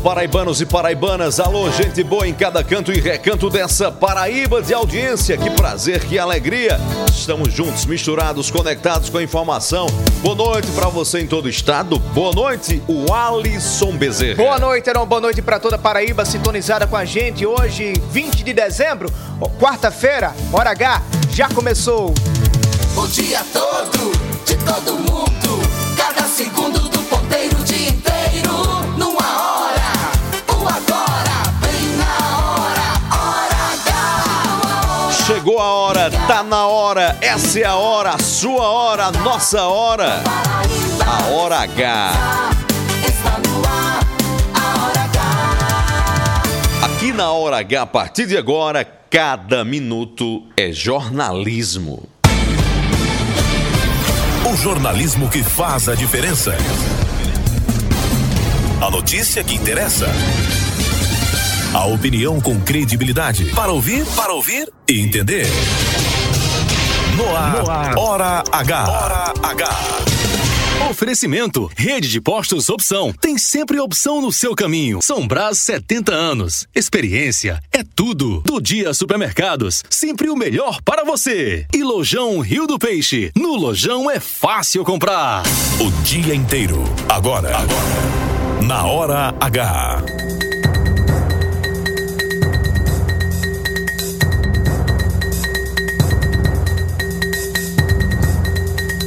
Paraibanos e paraibanas, alô, gente boa em cada canto e recanto dessa Paraíba de audiência. Que prazer, que alegria. Estamos juntos, misturados, conectados com a informação. Boa noite para você em todo o estado. Boa noite, o Alisson Bezerra. Boa noite, Heron. Boa noite para toda Paraíba sintonizada com a gente. Hoje, 20 de dezembro, quarta-feira, hora H, já começou. O dia todo, de todo mundo. Chegou a hora, tá na hora, essa é a hora, a sua hora, a nossa hora. Paraíba. A hora H. Está no ar, a hora H. Aqui na Hora H, a partir de agora, cada minuto é jornalismo. O jornalismo que faz a diferença. A notícia que interessa. A opinião com credibilidade. Para ouvir, para ouvir e entender. No ar, Hora H. Hora H. Oferecimento, rede de postos opção. Tem sempre opção no seu caminho. São Brás 70 anos. Experiência é tudo. Do dia supermercados, sempre o melhor para você. E Lojão Rio do Peixe. No Lojão é fácil comprar. O dia inteiro. Agora. Agora. Na Hora H.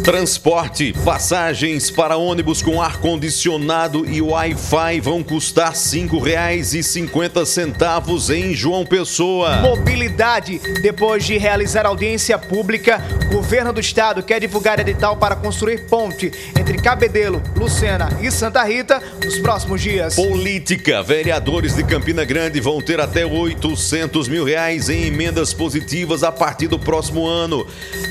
Transporte, passagens para ônibus com ar-condicionado e Wi-Fi vão custar R$ 5,50 em João Pessoa. Mobilidade. Depois de realizar audiência pública, o governo do estado quer divulgar edital para construir ponte entre Cabedelo, Lucena e Santa Rita nos próximos dias. Política. Vereadores de Campina Grande vão ter até 800 mil reais em emendas positivas a partir do próximo ano.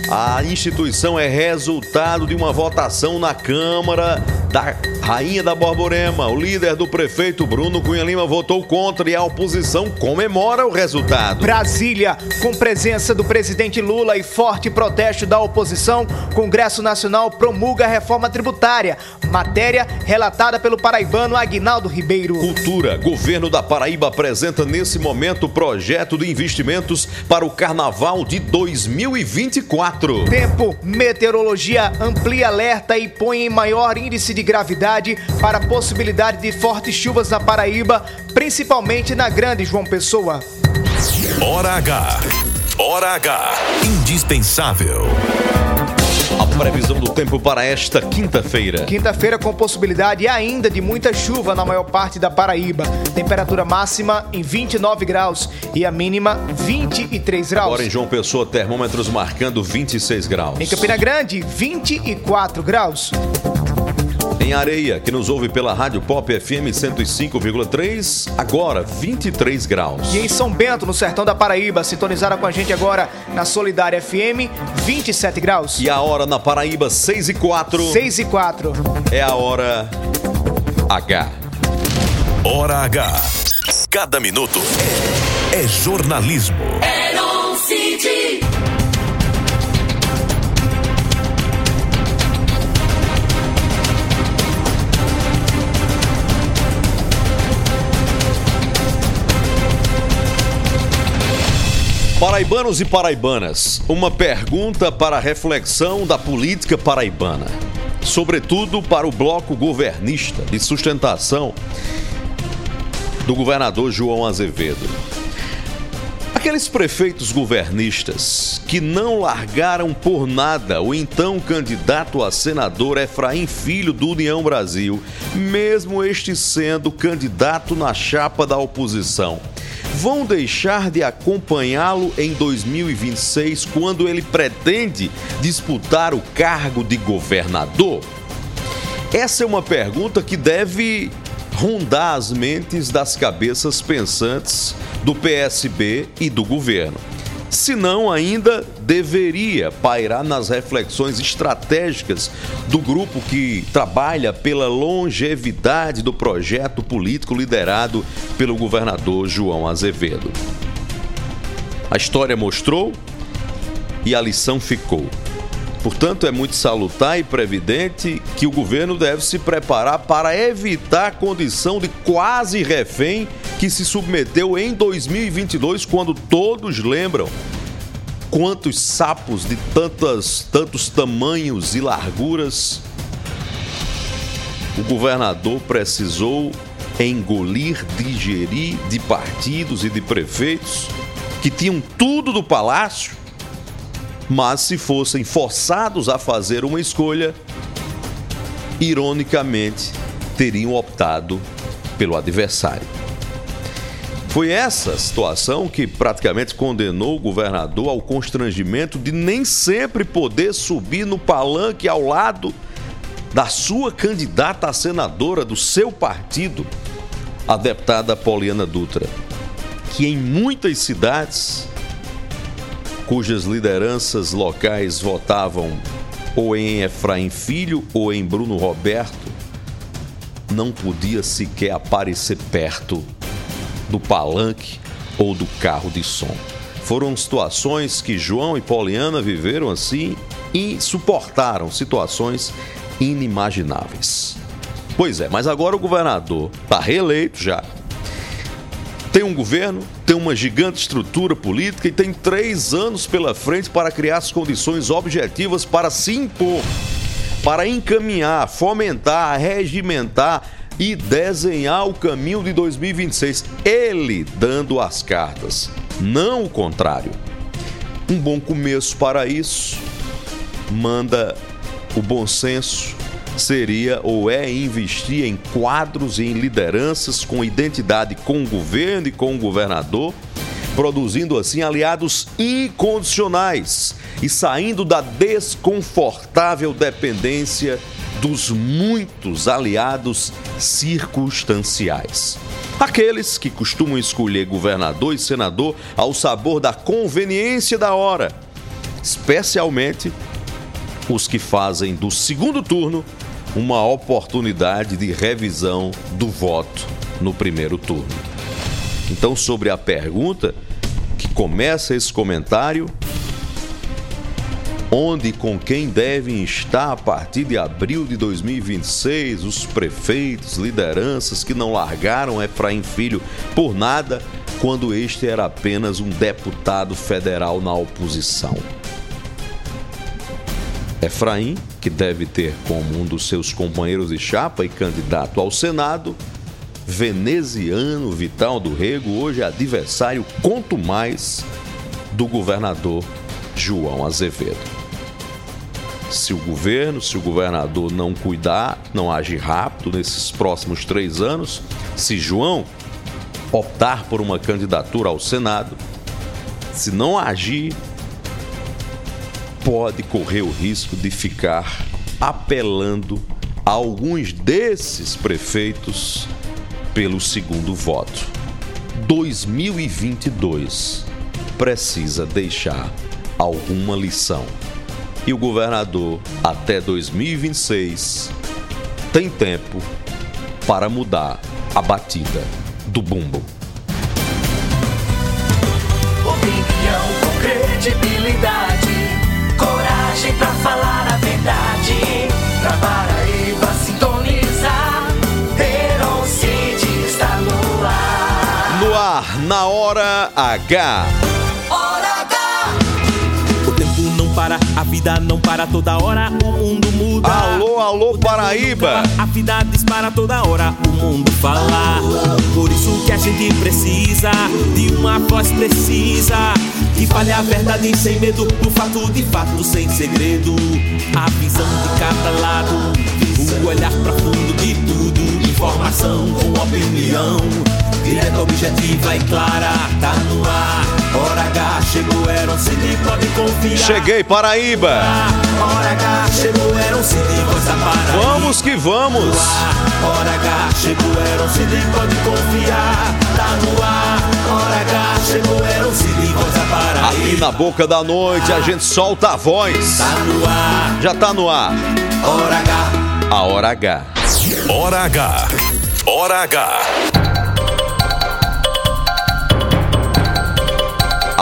A instituição é resultado de uma votação na Câmara da Rainha da Borborema. O líder do prefeito, Bruno Cunha Lima, votou contra e a oposição comemora o resultado. Brasília, com presença do presidente Lula e forte protesto da oposição, Congresso Nacional promulga a reforma tributária, matéria relatada pelo paraibano Aguinaldo Ribeiro. Cultura. Governo da Paraíba apresenta nesse momento o projeto de investimentos para o Carnaval de 2024. Tempo, meteorologia amplia alerta e põe em maior índice de gravidade para a possibilidade de fortes chuvas na Paraíba, principalmente na Grande João Pessoa. Hora H. Hora H. Indispensável. A previsão do tempo para esta quinta-feira. Quinta-feira com possibilidade ainda de muita chuva na maior parte da Paraíba. Temperatura máxima em 29 graus e a mínima 23 graus. Agora em João Pessoa, termômetros marcando 26 graus. Em Campina Grande, 24 graus. Em Areia, que nos ouve pela Rádio Pop FM 105,3, agora 23 graus. E em São Bento, no sertão da Paraíba, sintonizaram com a gente agora na Solidária FM, 27 graus. E a hora na Paraíba, 6 e 4, 6 e 4. é a hora H. Hora H. Cada minuto é, é jornalismo. Paraibanos e paraibanas, uma pergunta para reflexão da política paraibana. Sobretudo para o bloco governista de sustentação do governador João Azevedo. Aqueles prefeitos governistas que não largaram por nada o então candidato a senador Efraim Filho do União Brasil, mesmo este sendo candidato na chapa da oposição, vão deixar de acompanhá-lo em 2026, quando ele pretende disputar o cargo de governador? Essa é uma pergunta que deve rondar as mentes das cabeças pensantes do PSB e do governo. Se não, ainda deveria pairar nas reflexões estratégicas do grupo que trabalha pela longevidade do projeto político liderado pelo governador João Azevedo. A história mostrou e a lição ficou. Portanto, é muito salutar e previdente que o governo deve se preparar para evitar a condição de quase refém que se submeteu em 2022, quando todos lembram quantos sapos de tantas, tantos tamanhos e larguras o governador precisou engolir, digerir de partidos e de prefeitos que tinham tudo do palácio mas se fossem forçados a fazer uma escolha, ironicamente, teriam optado pelo adversário. Foi essa situação que praticamente condenou o governador ao constrangimento de nem sempre poder subir no palanque ao lado da sua candidata a senadora do seu partido, a deputada Poliana Dutra, que em muitas cidades cujas lideranças locais votavam ou em Efraim Filho ou em Bruno Roberto, não podia sequer aparecer perto do palanque ou do carro de som. Foram situações que João e Poliana viveram assim e suportaram situações inimagináveis. Pois é, mas agora o governador está reeleito já, tem um governo, tem uma gigante estrutura política e tem três anos pela frente para criar as condições objetivas para se impor, para encaminhar, fomentar, regimentar e desenhar o caminho de 2026. Ele dando as cartas, não o contrário. Um bom começo para isso manda o bom senso seria ou é investir em quadros e em lideranças com identidade com o governo e com o governador, produzindo assim aliados incondicionais e saindo da desconfortável dependência dos muitos aliados circunstanciais. Aqueles que costumam escolher governador e senador ao sabor da conveniência da hora, especialmente os que fazem do segundo turno uma oportunidade de revisão do voto no primeiro turno. Então, sobre a pergunta que começa esse comentário, onde e com quem devem estar a partir de abril de 2026 os prefeitos, lideranças que não largaram Efraim Filho por nada quando este era apenas um deputado federal na oposição. Efraim, que deve ter como um dos seus companheiros de chapa e candidato ao Senado, veneziano Vital do Rego, hoje adversário, quanto mais, do governador João Azevedo. Se o governo, se o governador não cuidar, não agir rápido nesses próximos três anos, se João optar por uma candidatura ao Senado, se não agir pode correr o risco de ficar apelando a alguns desses prefeitos pelo segundo voto. 2022 precisa deixar alguma lição. E o governador, até 2026, tem tempo para mudar a batida do bumbo. Coragem pra falar a verdade. Pra Paraíba sintonizar, Heron City está no ar. No ar, na hora H. para, a vida não para toda hora, o mundo muda. Alô, alô, Paraíba. A vida dispara toda hora, o mundo fala. Por isso que a gente precisa de uma voz precisa. Que fale a verdade sem medo, o fato de fato sem segredo. A visão de cada lado, o olhar profundo de tudo. Informação com opinião. Direta, objetiva e clara, tá no ar. Hora H chegou, era um CD, pode confiar. Cheguei, Paraíba. Hora H chegou, era um CD, voz da Paraíba. Vamos que vamos. Hora H chegou, era um CD, pode confiar. Tá no ar. Hora H chegou, era um CD, voz da Paraíba. Aqui na boca da noite a gente solta a voz. Tá no ar. Já tá no ar. Hora H. A hora H. Hora H. Hora H.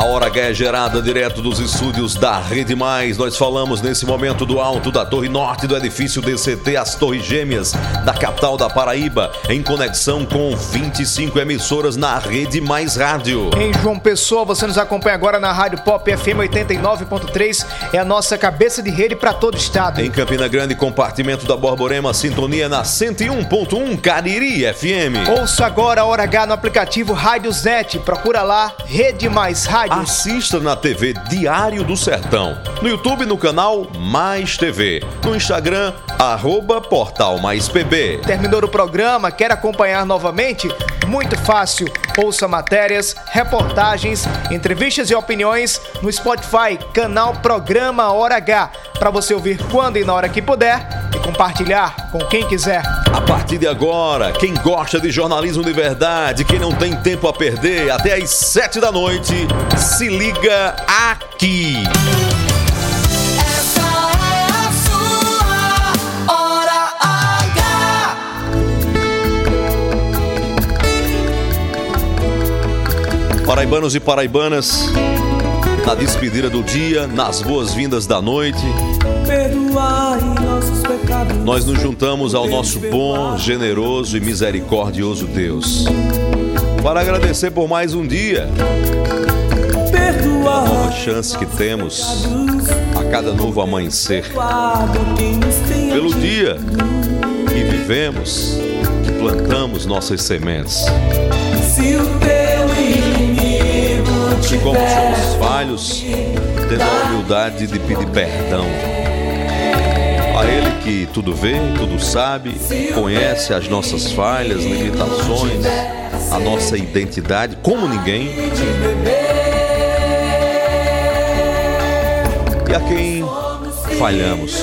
A Hora H é gerada direto dos estúdios da Rede Mais. Nós falamos nesse momento do alto da Torre Norte do edifício DCT, as Torres Gêmeas da capital da Paraíba, em conexão com 25 emissoras na Rede Mais Rádio. Em João Pessoa, você nos acompanha agora na Rádio Pop FM 89.3, é a nossa cabeça de rede para todo o estado. Em Campina Grande, compartimento da Borborema, sintonia na 101.1 Cariri FM. Ouça agora a Hora H no aplicativo Rádios Net. Procura lá, Rede Mais Rádios. Assista na TV Diário do Sertão. No YouTube, no canal Mais TV. No Instagram, arroba Portal Mais PB. Terminou o programa? Quer acompanhar novamente? Muito fácil. Ouça matérias, reportagens, entrevistas e opiniões no Spotify, canal Programa Hora H, para você ouvir quando e na hora que puder e compartilhar com quem quiser. A partir de agora, quem gosta de jornalismo de verdade, quem não tem tempo a perder, até às sete da noite, se liga aqui. Essa é a sua hora H. Paraibanos e paraibanas, na despedida do dia, nas boas-vindas da noite, nós nos juntamos ao nosso bom, generoso e misericordioso Deus. Para agradecer por mais um dia, a nova chance que temos a cada novo amanhecer. pelo dia que vivemos, que plantamos nossas sementes. E como somos falhos, tendo a humildade de pedir perdão. A Ele que tudo vê, tudo sabe, conhece as nossas falhas, limitações, a nossa identidade, como ninguém. E a quem falhamos,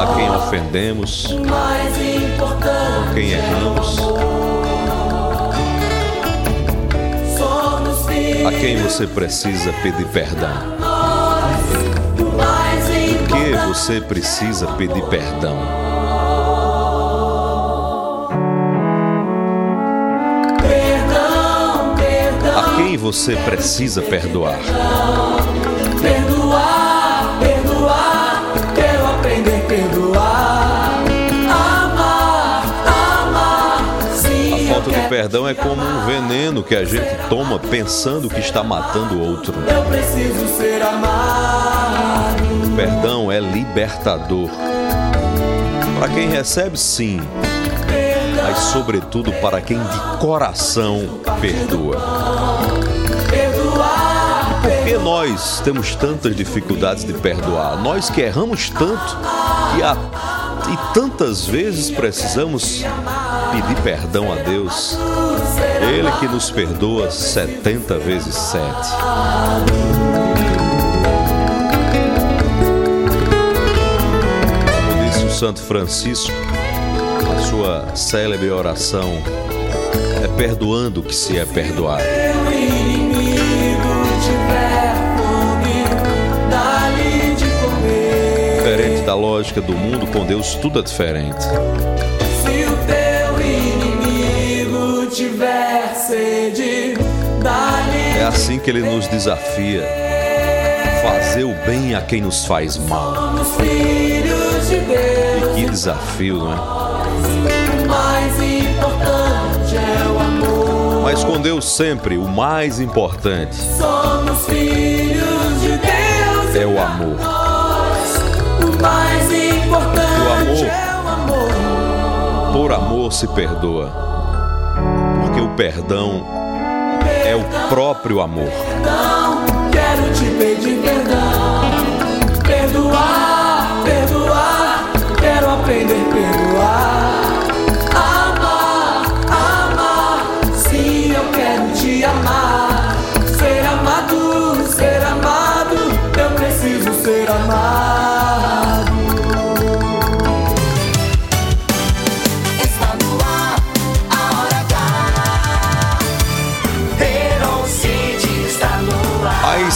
a quem ofendemos, importante quem erramos, a quem você precisa pedir perdão. Por que você precisa pedir perdão? perdão, perdão, A quem você precisa perdoar, aprender a perdoar, amar, amar, sim, A falta de quero perdão é como um veneno que a gente toma pensando que está matando o outro. Eu preciso ser amado. O perdão é libertador. Para quem recebe, sim, mas sobretudo para quem de coração perdoa. Que nós temos tantas dificuldades de perdoar? Nós que erramos tanto e, a- e tantas vezes precisamos pedir perdão a Deus. Ele que nos perdoa 70 vezes 7. Como disse o Santo Francisco, a sua célebre oração é perdoando que se é perdoado. Lógica do mundo, com Deus tudo é diferente. Se o teu inimigo tiver sede, dá-lhe É assim que ele nos desafia. Fazer o bem a quem nos faz mal. Somos filhos de Deus. E que desafio, não é? O mais importante é o amor. Mas com Deus sempre o mais importante Somos filhos de Deus. é o amor. O mais importante O amor. é o amor. Por amor se perdoa. Porque o perdão é o próprio amor. Perdão, quero te pedir perdão. Perdoar, perdoar, quero aprender a perdoar.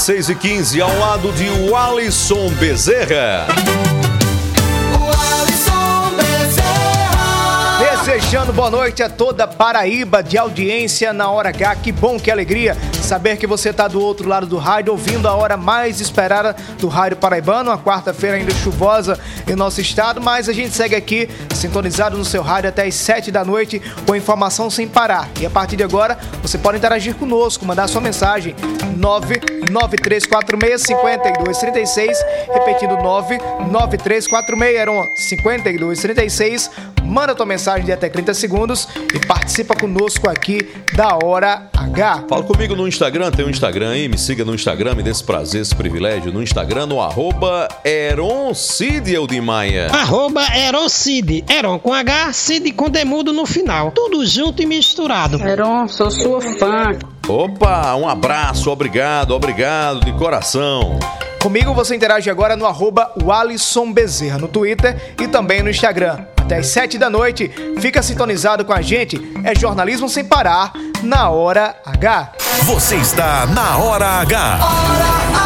6 e 15 ao lado de Walisson Bezerra. Desejando boa noite a toda Paraíba de audiência na hora H. Que bom, que alegria saber que você está do outro lado do rádio, ouvindo a hora mais esperada do rádio paraibano. Uma quarta-feira ainda chuvosa em nosso estado, mas a gente segue aqui sintonizado no seu rádio até as 7 da noite com informação sem parar. E a partir de agora, você pode interagir conosco, mandar sua mensagem 993465236, repetindo 993465236. Manda tua mensagem de até 30 segundos e participa conosco aqui da Hora H. Fala comigo no Instagram, tem um Instagram aí, me siga no Instagram, me dê esse prazer, esse privilégio no Instagram, no arroba Eron Cid Eldimaia. Arroba Eron Cid. Eron com H, Cid com demudo no final. Tudo junto e misturado. Eron, sou sua fã. Opa, um abraço, obrigado, obrigado de coração. Comigo você interage agora no arroba Walisson Bezerra no Twitter e também no Instagram. Até às 7 da noite, fica sintonizado com a gente. É jornalismo sem parar, na hora H. Você está na Hora H.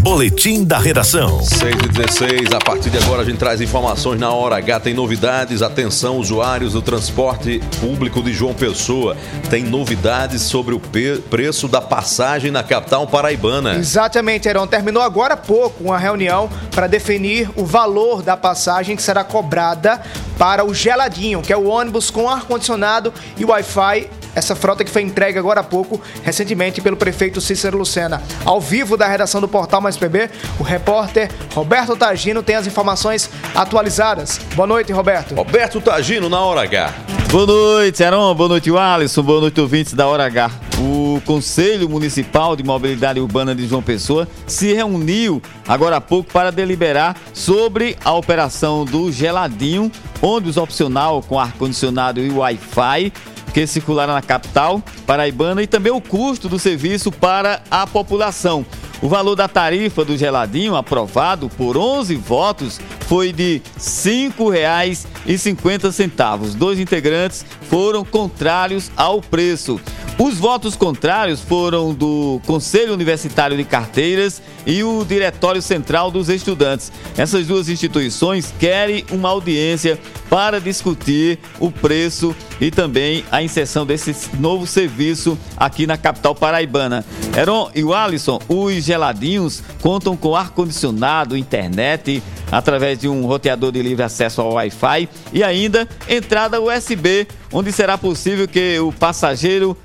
Boletim da Redação. 6 e 16, a partir de agora a gente traz informações na hora H. Tem novidades, atenção, usuários do transporte público de João Pessoa. Tem novidades sobre o preço da passagem na capital paraibana. Exatamente, Heron. Terminou agora há pouco uma reunião para definir o valor da passagem que será cobrada para o Geladinho, que é o ônibus com ar-condicionado e Wi-Fi. Essa frota que foi entregue agora há pouco, recentemente, pelo prefeito Cícero Lucena. Ao vivo da redação do Portal Mais PB, o repórter Roberto Tagino tem as informações atualizadas. Boa noite, Roberto. Roberto Tagino na hora H. Boa noite, Heron. Boa noite, Alisson. Boa noite, ouvintes da Hora H. O Conselho Municipal de Mobilidade Urbana de João Pessoa se reuniu agora há pouco para deliberar sobre a operação do Geladinho, ônibus opcional com ar-condicionado e Wi-Fi que circularam na capital paraibana e também o custo do serviço para a população. O valor da tarifa do geladinho, aprovado por 11 votos, foi de R$ 5,50. Dois integrantes foram contrários ao preço. Os votos contrários foram do Conselho Universitário de Carteiras e o Diretório Central dos Estudantes. Essas duas instituições querem uma audiência para discutir o preço e também a inserção desse novo serviço aqui na capital paraibana. Heron e o Alisson, os geladinhos contam com ar-condicionado, internet, através de um roteador de livre acesso ao Wi-Fi e ainda entrada USB, onde será possível que o passageiro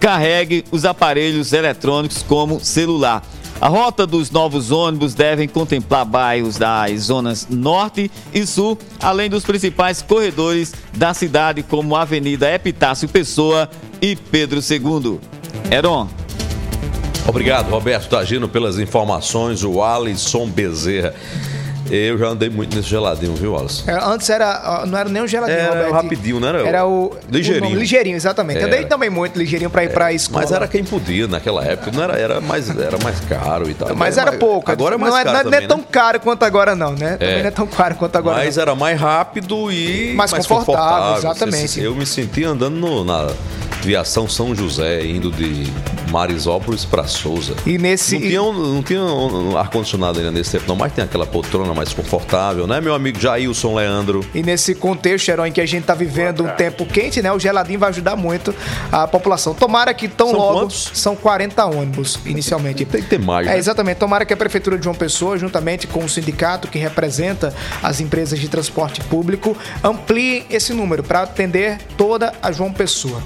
carregue os aparelhos eletrônicos como celular. A rota dos novos ônibus devem contemplar bairros das zonas norte e sul, além dos principais corredores da cidade, como a Avenida Epitácio Pessoa e Pedro II. Heron. Obrigado, Roberto Tagino, pelas informações. O Alisson Bezerra. Eu já andei muito nesse geladinho, viu, Alisson? É, antes era, não era nem um geladinho, Era Roberto. o rapidinho, não era? Era o. Ligeirinho. o nome- ligeirinho, exatamente. Era. Andei também muito ligeirinho pra ir pra escola. Mas era quem podia naquela época. Não era, era, mais, era mais caro e tal. Mas era mais- pouco. Agora é mais não é, caro não é- não é também, tão né? caro quanto agora, não, né? Também não é tão caro quanto agora. Mas não. era mais rápido e Mais confortável, exatamente. Eu me senti andando no- na Viação São José, indo de Marisópolis para Souza. E nesse. Não tinha, um- não tinha um ar-condicionado ainda nesse tempo, não, mas tem aquela poltrona mais confortável, né, meu amigo Jailson Leandro? E nesse contexto, Herói, em que a gente tá vivendo um tempo quente, né? O geladinho vai ajudar muito a população. Tomara que tão São logo. quantos? São 40 ônibus, inicialmente. Tem que ter mais, É, né? exatamente. Tomara que a Prefeitura de João Pessoa, juntamente com o sindicato que representa as empresas de transporte público, amplie esse número para atender toda a João Pessoa.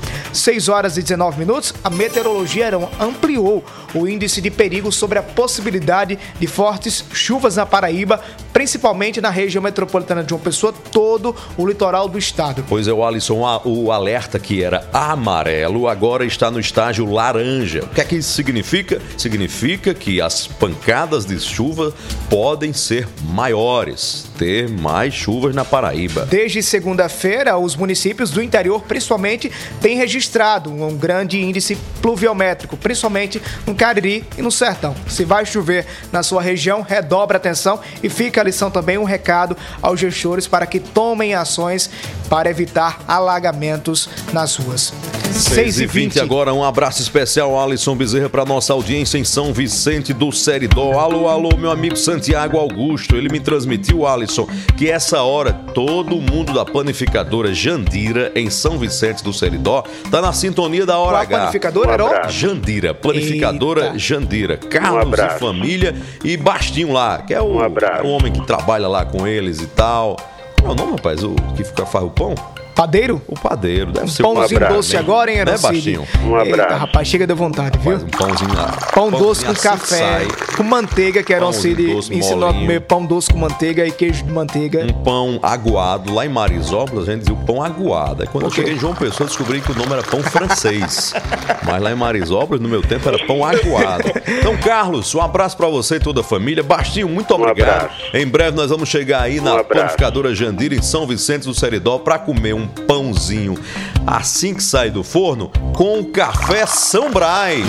6 horas e 19 minutos, a meteorologia ampliou o índice de perigo sobre a possibilidade de fortes chuvas na Paraíba, principalmente na região metropolitana de João Pessoa, todo o litoral do estado. Pois é, o Alisson, o alerta que era amarelo agora está no estágio laranja. O que é que isso significa? Significa que as pancadas de chuva podem ser maiores. ter mais chuvas na Paraíba. Desde segunda-feira, os municípios do interior, principalmente, têm registrado um grande índice pluviométrico, principalmente no Cariri e no Sertão. Se vai chover na sua região, redobre a atenção e fica a lição também um recado aos gestores para que tomem ações para evitar alagamentos nas ruas. 6 e 20 agora, um abraço especial, Alisson Bezerra, para nossa audiência em São Vicente do Seridó. Alô, alô, meu amigo Santiago Augusto. Ele me transmitiu, Alisson, que essa hora todo mundo da panificadora Jandira, em São Vicente do Seridó, tá na sintonia da hora Qual H. panificadora, Heron? Jandira, panificadora Eita. Jandira. Carlos e família e Bastinho lá, que é o, o homem que trabalha lá com eles e tal. Qual é o nome, rapaz? O que fica, faz o pão? Padeiro? O padeiro, deve ser Pãozinho o padeiro, doce agora, hein, Né, Erocídio? Bastinho? Eita, rapaz, chega de vontade, viu? Faz um pãozinho lá. Pão Pãozinho doce com assim café, sai. com manteiga, que era um Pãozinho Cid doce, ensinou a comer pão doce com manteiga e queijo de manteiga. Um pão aguado. Lá em Marisópolis a gente dizia o pão aguado. Aí quando eu cheguei em João Pessoa, eu descobri que o nome era pão francês. Mas lá em Marisópolis, no meu tempo, era pão aguado. Então, Carlos, um abraço pra você e toda a família. Bastinho, muito obrigado. Em breve nós vamos chegar aí na panificadora Jandira, em São Vicente do Seridó, pra comer um pãozinho assim que sai do forno com café São Brás.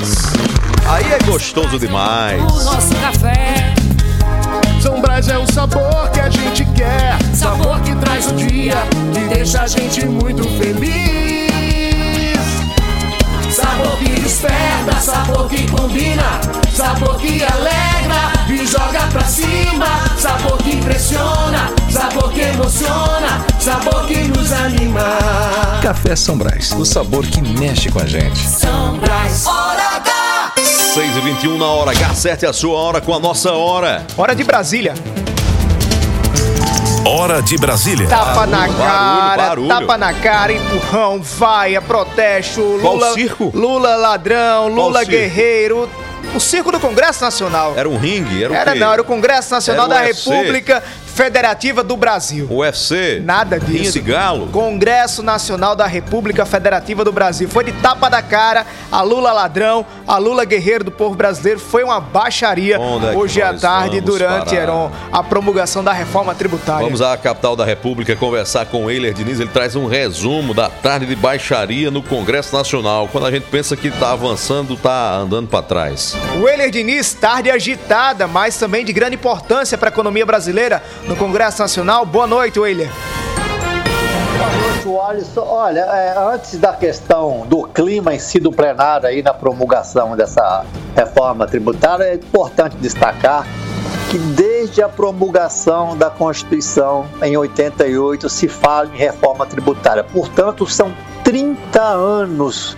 Aí é gostoso demais. nosso café. São Brás é o sabor que a gente quer. Sabor que traz o dia, que deixa a gente muito feliz. sabor que desperta, sabor que combina, sabor que alegra e joga pra cima, sabor que impressiona, sabor que emociona, sabor que nos anima. Café São Brás, o sabor que mexe com a gente. São Brás, hora H. 6 e 21 na hora H, acerte a sua hora com a nossa hora. Hora de Brasília. Hora de Brasília. Tapa na Barulho, cara, barulho. tapa na cara, empurrão, vaia, protesto, Qual Lula, circo? Lula ladrão, Lula circo? guerreiro. O circo do Congresso Nacional. Era um ringue? Era, o Era quê? não, era o Congresso Nacional Era da UFC? República Federativa do Brasil. UFC? Nada disso. Rinha de galo? Congresso Nacional da República Federativa do Brasil. Foi de tapa da cara, a Lula ladrão, a Lula guerreiro do povo brasileiro. Foi uma baixaria Onde é hoje à nós tarde, durante, parar? Heron, a promulgação da reforma tributária. Vamos à capital da República conversar com Eiler Diniz. Ele traz um resumo da tarde de baixaria no Congresso Nacional. Quando a gente pensa que tá avançando, tá andando para trás. O Euler Diniz, tarde agitada, mas também de grande importância para a economia brasileira no Congresso Nacional. Boa noite, Euler. Boa noite. Olha, é, antes da questão do clima em si do plenário aí na promulgação dessa reforma tributária, é importante destacar que desde a promulgação da Constituição em 88 se fala em reforma tributária. Portanto, são 30 anos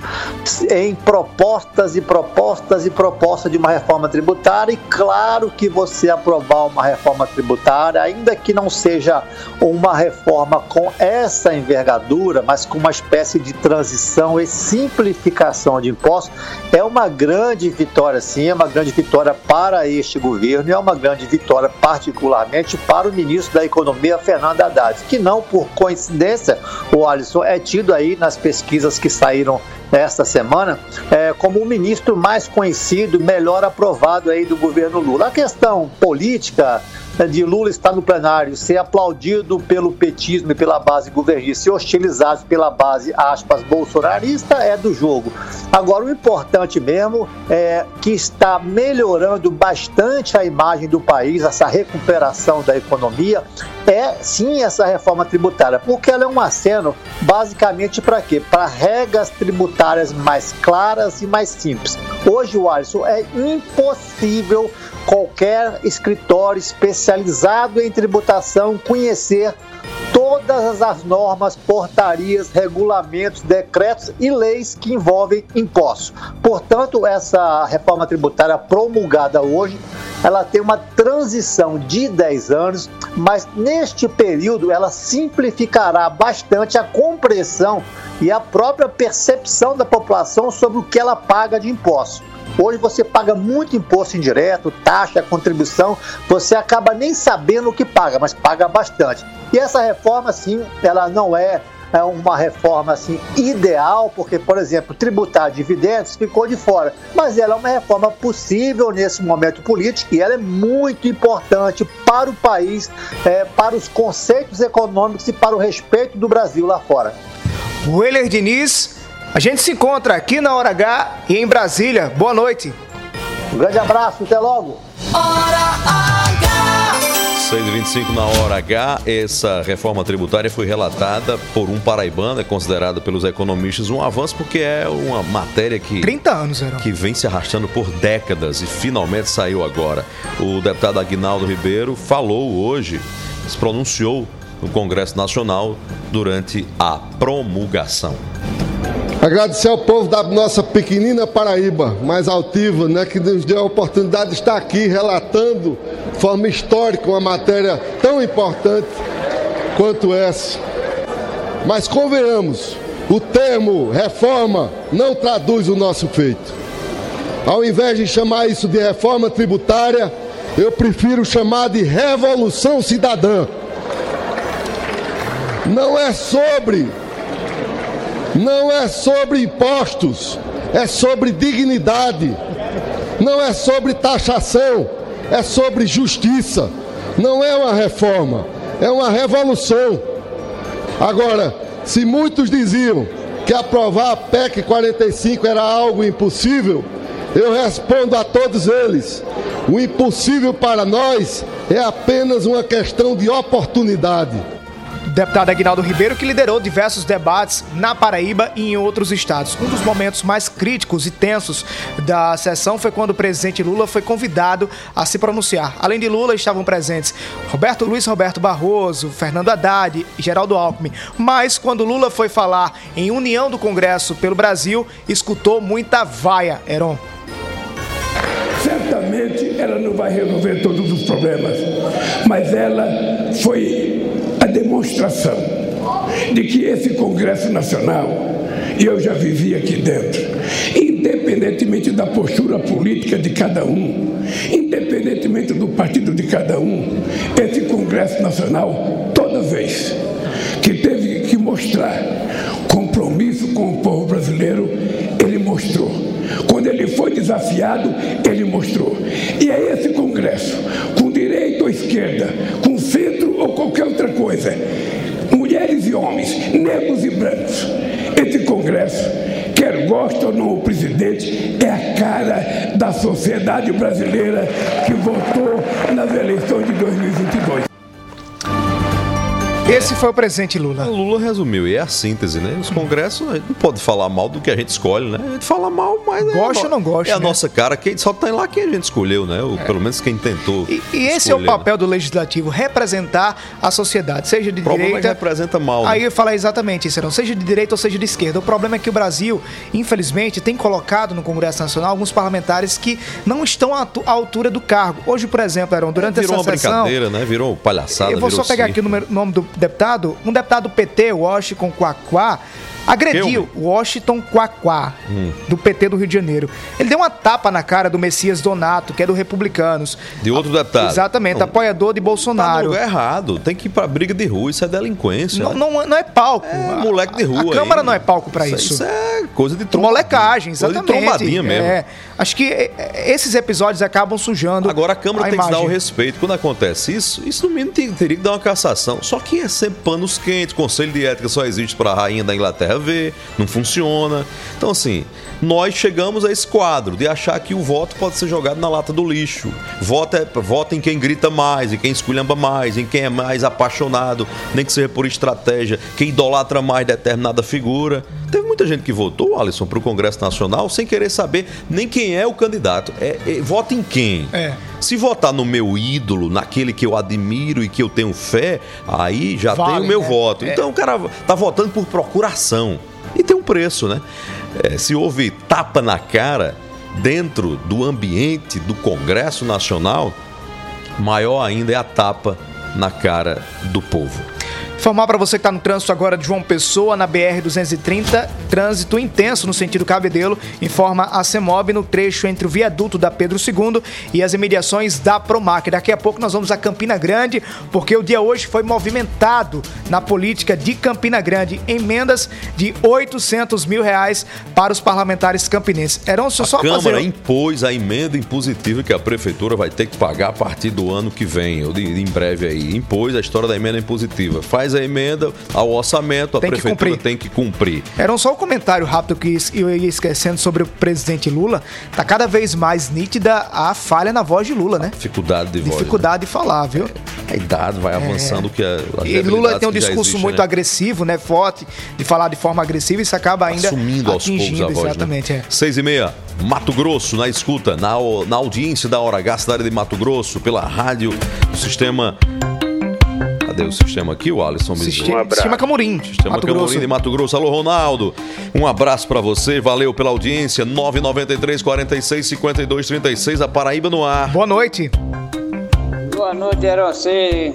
em propostas e propostas e propostas de uma reforma tributária e claro que você aprovar uma reforma tributária, ainda que não seja uma reforma com essa envergadura, mas com uma espécie de transição e simplificação de impostos, é uma grande vitória sim, é uma grande vitória para este governo e é uma grande vitória particularmente para o ministro da Economia, Fernando Haddad, que não por coincidência, o Alisson é tido aí nas pesquisas que saíram esta semana é, como o ministro mais conhecido, melhor aprovado aí do governo Lula. A questão política de Lula estar no plenário, ser aplaudido pelo petismo e pela base governista, ser hostilizado pela base, aspas, bolsonarista, é do jogo. Agora, o importante mesmo é que está melhorando bastante a imagem do país, essa recuperação da economia, é sim essa reforma tributária, porque ela é um aceno basicamente para quê? Para regras tributárias mais claras e mais simples. Hoje, o Alisson, é impossível qualquer escritório especializado em tributação conhecer todas as normas, portarias, regulamentos, decretos e leis que envolvem impostos. Portanto, essa reforma tributária promulgada hoje, ela tem uma transição de 10 anos, mas neste período ela simplificará bastante a compreensão e a própria percepção da população sobre o que ela paga de impostos. Hoje você paga muito imposto indireto, taxa, contribuição, você acaba nem sabendo o que paga, mas paga bastante. E essa reforma, sim, ela não é é uma reforma assim ideal, porque, por exemplo, tributar dividendos ficou de fora, mas ela é uma reforma possível nesse momento político e ela é muito importante para o país, é, para os conceitos econômicos e para o respeito do Brasil lá fora. Weller Diniz, a gente se encontra aqui na Hora H e em Brasília. Boa noite. Um grande abraço, até logo. Hora H. 6h25 na hora H, essa reforma tributária foi relatada por um paraibano, é considerado pelos economistas um avanço porque é uma matéria que 30 anos, Heron. que vem se arrastando por décadas e finalmente saiu agora. O deputado Aguinaldo Ribeiro falou hoje, se pronunciou no Congresso Nacional durante a promulgação. Agradecer ao povo da nossa pequenina Paraíba, mais altiva, né, que nos deu a oportunidade de estar aqui relatando de forma histórica uma matéria tão importante quanto essa. Mas convenhamos, o termo reforma não traduz o nosso feito. Ao invés de chamar isso de reforma tributária, eu prefiro chamar de revolução cidadã. Não é sobre não é sobre impostos, é sobre dignidade. Não é sobre taxação, é sobre justiça. Não é uma reforma, é uma revolução. Agora, se muitos diziam que aprovar a PEC 45 era algo impossível, eu respondo a todos eles: o impossível para nós é apenas uma questão de oportunidade deputado Aguinaldo Ribeiro, que liderou diversos debates na Paraíba e em outros estados. Um dos momentos mais críticos e tensos da sessão foi quando o presidente Lula foi convidado a se pronunciar. Além de Lula, estavam presentes Roberto Luiz Roberto Barroso, Fernando Haddad e Geraldo Alckmin. Mas quando Lula foi falar em união do Congresso pelo Brasil, escutou muita vaia, Heron. Certamente ela não vai resolver todos os problemas, mas ela foi a demonstração de que esse Congresso Nacional, e eu já vivi aqui dentro, independentemente da postura política de cada um, independentemente do partido de cada um, esse Congresso Nacional, toda vez que teve que mostrar compromisso com o povo brasileiro, ele mostrou. Quando ele foi desafiado, ele mostrou. E é esse Congresso, com direita ou esquerda, com centro ou qualquer outra coisa, mulheres e homens, negros e brancos, esse Congresso, quer goste ou não o presidente, é a cara da sociedade brasileira que votou nas eleições de 2022. Esse foi o presidente Lula. O Lula resumiu, e é a síntese, né? Os congressos, a gente não pode falar mal do que a gente escolhe, né? A gente fala mal, mas. Gosta é, ou não gosta, É a né? nossa cara, quem só tem lá quem a gente escolheu, né? Ou pelo menos quem tentou. E, e esse é o papel do legislativo, representar a sociedade, seja de O problema é que direita. representa mal. né? Aí eu falei exatamente isso, não seja de direita ou seja de esquerda. O problema é que o Brasil, infelizmente, tem colocado no Congresso Nacional alguns parlamentares que não estão à, altura do cargo. Hoje, por exemplo, Aaron, durante Virou uma essa sessão. brincadeira, né? Virou palhaçada. Eu vou só virou pegar circo. aqui o número- nome do deputado. Um deputado do PT, Washington Quaquá, agrediu Washington Quaquá, Hum. do PT do Rio de Janeiro. Ele deu uma tapa na cara do Messias Donato, que é do Republicanos. De outro deputado. Exatamente, Não, apoiador de Tá no Bolsonaro. lugar errado. Tem que ir pra briga de rua. Isso é delinquência. Não, né? não, não é palco. É moleque de rua. A Câmara aí. não é palco pra isso. Isso é coisa de trombadinha. Molecagem, Coisa exatamente. de trombadinha mesmo. É, acho que é, é, esses episódios acabam sujando. Agora a Câmara tem que dar o imagem. respeito. Quando acontece isso, isso no mínimo teria que dar uma cassação. Só que é sempre panos quentes. Conselho de ética só existe para a rainha da Inglaterra ver, não funciona. Então, assim, nós chegamos a esse quadro de achar que o voto pode ser jogado na lata do lixo. Vota, é, vota em quem grita mais, em quem esculhamba mais, em quem é mais apaixonado, nem que seja por estratégia, quem idolatra mais determinada figura. Teve muita gente que votou, Alisson, para o Congresso Nacional sem querer saber nem quem é o candidato. É, é, vota em quem? É. Se votar no meu ídolo, naquele que eu admiro e que eu tenho fé, aí já Vale, tem o meu né? voto. É. Então o cara tá votando por procuração. E tem um preço, né? É, se houve tapa na cara dentro do ambiente do Congresso Nacional, maior ainda é a tapa na cara do povo. Informar para você que está no trânsito agora de João Pessoa, na BR-230, trânsito intenso no sentido Cabedelo, informa a CEMOB no trecho entre o viaduto da Pedro II e as imediações da Promac. Daqui a pouco nós vamos a Campina Grande, porque o dia hoje foi movimentado na política de Campina Grande. Emendas de 800 mil reais para os parlamentares campinenses. Eram só a Câmara fazer... impôs a emenda impositiva que a Prefeitura vai ter que pagar a partir do ano que vem, ou de, em breve aí. Impôs a história da emenda impositiva. Faz a emenda ao orçamento, a Tem que Prefeitura cumprir. tem que cumprir. Era só um comentário rápido que eu ia esquecendo sobre o presidente Lula. Tá cada vez mais nítida a falha na voz de Lula, né? Dificuldade de voz. Dificuldade de falar, viu? A idade vai avançando que a, E Lula tem um que discurso existem, muito né? agressivo, né? Forte, de falar de forma agressiva, e isso acaba ainda Assumindo aos poucos atingindo, a voz, exatamente, né? é. Seis e meia, Mato Grosso, na escuta, na, na audiência da Hora H, cidade de Mato Grosso, pela rádio, o sistema... Cadê o sistema aqui, o Alisson Bezerra? Sistema, Sistema Camorim, Sistema Mato Camorim Grosso. de Mato Grosso. Alô, Ronaldo. Um abraço pra você, valeu pela audiência. 993 46 52 36, a Paraíba no ar. Boa noite. Boa noite, Erocê.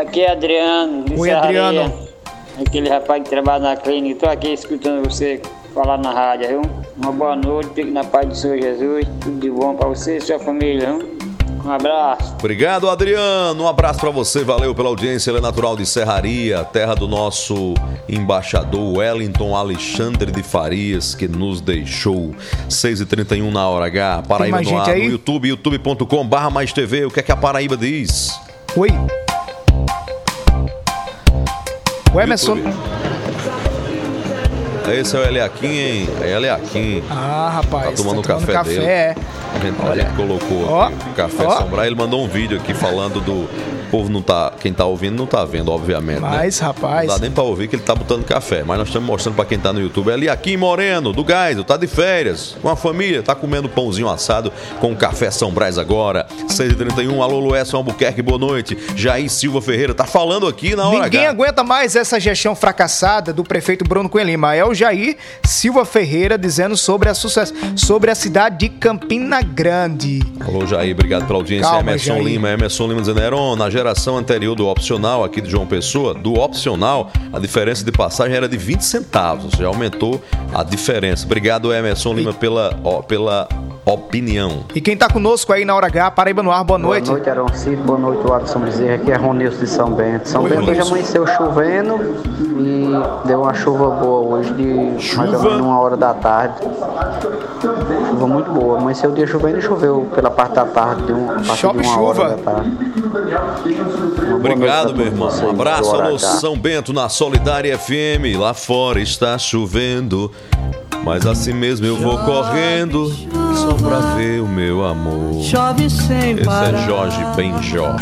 Aqui é Adriano, de Oi, Serraria. Adriano. Aquele rapaz que trabalha na clínica. Tô aqui escutando você falar na rádio, viu? Uma boa noite, fique na paz do Senhor Jesus. Tudo de bom pra você e sua família, viu? Um abraço. Obrigado, Adriano. Um abraço pra você, valeu pela audiência. Ele é natural de Serraria, terra do nosso embaixador Wellington Alexandre de Farias, que nos deixou 6h31 na hora H. Paraíba no ar, aí? no YouTube, youtube.com/barra mais TV. O que é que a Paraíba diz? Oi. O Emerson. Esse é o Eliakim, hein? É Eliakim. Ah, rapaz. Tá tomando tá café dele. é. A gente, a gente colocou Ó, aqui o café ó. sombrar. Ele mandou um vídeo aqui falando do. O povo não tá. Quem tá ouvindo não tá vendo, obviamente. né? Mas, rapaz. Não dá nem pra ouvir que ele tá botando café. Mas nós estamos mostrando pra quem tá no YouTube. Ali aqui, Moreno, do Gás, tá de férias, com a família, tá comendo pãozinho assado com café São Brás agora. 6h31, alô Luécio Albuquerque, boa noite. Jair Silva Ferreira, tá falando aqui na hora Ninguém H. aguenta mais essa gestão fracassada do prefeito Bruno Cunha Lima. É o Jair Silva Ferreira dizendo sobre a, sucesso, sobre a cidade de Campina Grande. Alô, Jair, obrigado pela audiência. Calma, Emerson Jair. Lima, Emerson Lima dizendo, Heron, na geração anterior do opcional aqui de João Pessoa, do opcional, a diferença de passagem era de 20 centavos. Já aumentou a diferença. Obrigado, Emerson Lima, pela, ó, pela opinião. E quem tá conosco aí na hora H, Paraíba no ar, boa noite. Boa noite, Aaron Cid. Boa noite, Watson Bezerra. Aqui é Ronilson de São Bento. São Oi, Bento hoje amanheceu chovendo e deu uma chuva boa hoje de mais ou menos uma hora da tarde. Chuva muito boa. Amanheceu o dia chovendo e choveu pela parte da tarde, de um, a partir Chove de uma chuva. hora da tarde. Obrigado, meu irmão. Um abraço, alô, H. São Bento, na Solidária FM. Lá fora está chovendo, mas assim mesmo eu vou correndo só pra ver o meu amor. Chove sem Esse é Jorge Benjor.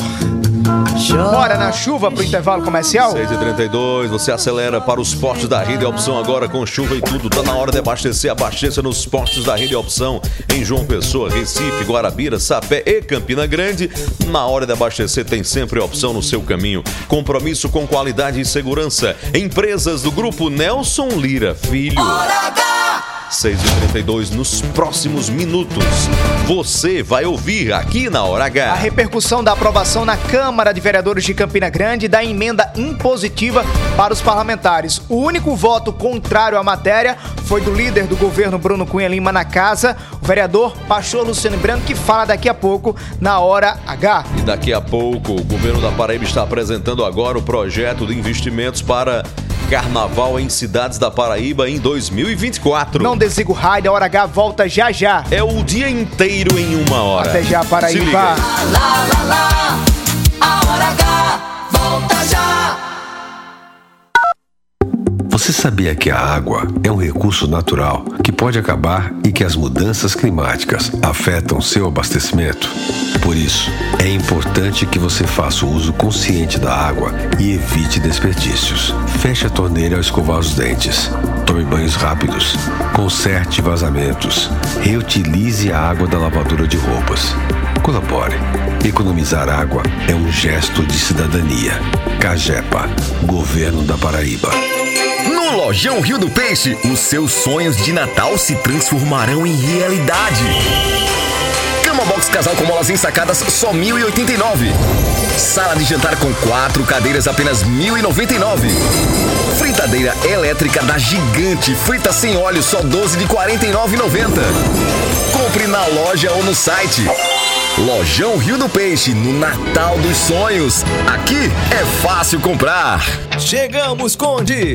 Bora na chuva pro intervalo comercial? 6h32, você acelera para os postos da Rede Opção agora com chuva e tudo. Tá na hora de abastecer. Abasteça nos postos da Rede Opção em João Pessoa, Recife, Guarabira, Sapé e Campina Grande. Na hora de abastecer tem sempre opção no seu caminho. Compromisso com qualidade e segurança. Empresas do grupo Nelson Lira Filho. 6h32 nos próximos minutos. Você vai ouvir aqui na Hora A H. repercussão da aprovação na Câmara de Vereadores de Campina Grande da emenda impositiva para os parlamentares. O único voto contrário à matéria foi do líder do governo Bruno Cunha Lima na casa, o vereador Pastor Luciano Branco, que fala daqui a pouco na hora H. E daqui a pouco, o governo da Paraíba está apresentando agora o projeto de investimentos para carnaval em cidades da Paraíba em 2024. Não desliga o rádio, a hora H volta já já. É o dia inteiro em uma hora. Até já, Se liga Paraíba. aí. Lá, lá, lá, a hora H, volta já. Você sabia que a água é um recurso natural que pode acabar e que as mudanças climáticas afetam seu abastecimento? Por isso, é importante que você faça o uso consciente da água e evite desperdícios. Feche a torneira ao escovar os dentes. Tome banhos rápidos. Conserte vazamentos. Reutilize a água da lavadora de roupas. Colabore. Economizar água é um gesto de cidadania. Cagepa, Governo da Paraíba. No Lojão Rio do Peixe, os seus sonhos de Natal se transformarão em realidade. Cama box casal com molas ensacadas só 1.089. Sala de jantar com quatro cadeiras apenas 1.099. Fritadeira elétrica da Gigante, frita sem óleo só 12 de 49,90. Compre na loja ou no site. Lojão Rio do Peixe, no Natal dos Sonhos. Aqui é fácil comprar. Chegamos, Conde!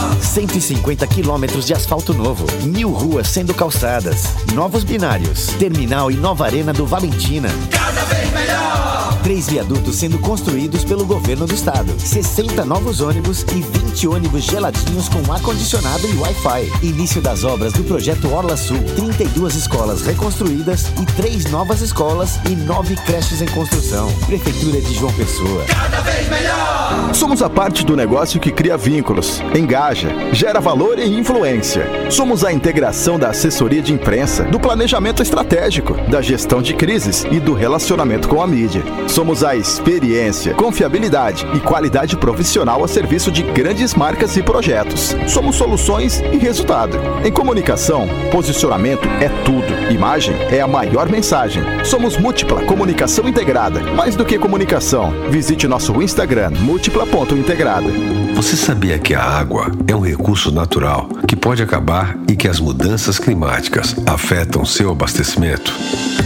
150 quilômetros de asfalto novo, mil ruas sendo calçadas, novos binários, terminal e nova arena do Valentina. Cada vez. Três viadutos sendo construídos pelo governo do estado, 60 novos ônibus e 20 ônibus geladinhos com ar-condicionado e Wi-Fi. Início das obras do projeto Orla Sul, 32 escolas reconstruídas e três novas escolas e nove creches em construção. Prefeitura de João Pessoa. Cada vez melhor. Somos a parte do negócio que cria vínculos, engaja, gera valor e influência. Somos a integração da assessoria de imprensa, do planejamento estratégico, da gestão de crises e do relacionamento com a mídia. Somos a experiência, confiabilidade e qualidade profissional a serviço de grandes marcas e projetos. Somos soluções e resultado. Em comunicação, posicionamento é tudo. Imagem é a maior mensagem. Somos múltipla comunicação integrada. Mais do que comunicação, visite nosso Instagram múltipla.integrada. Você sabia que a água é um recurso natural que pode acabar e que as mudanças climáticas afetam seu abastecimento?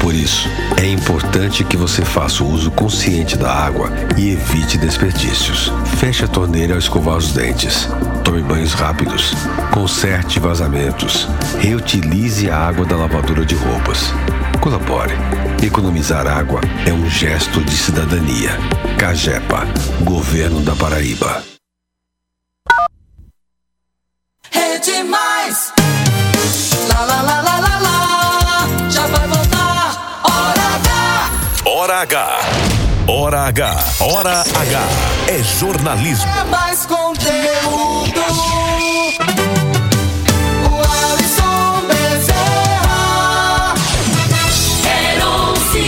Por isso, é importante que você faça o uso consciente da água e evite desperdícios. Feche a torneira ao escovar os dentes. Tome banhos rápidos. Conserte vazamentos. Reutilize a água da lavadora de roupas. Colabore. Economizar água é um gesto de cidadania. Cagepa, Governo da Paraíba. É. H. Hora H. Hora H. É jornalismo. É mais conteúdo. O Alisson Bezerra.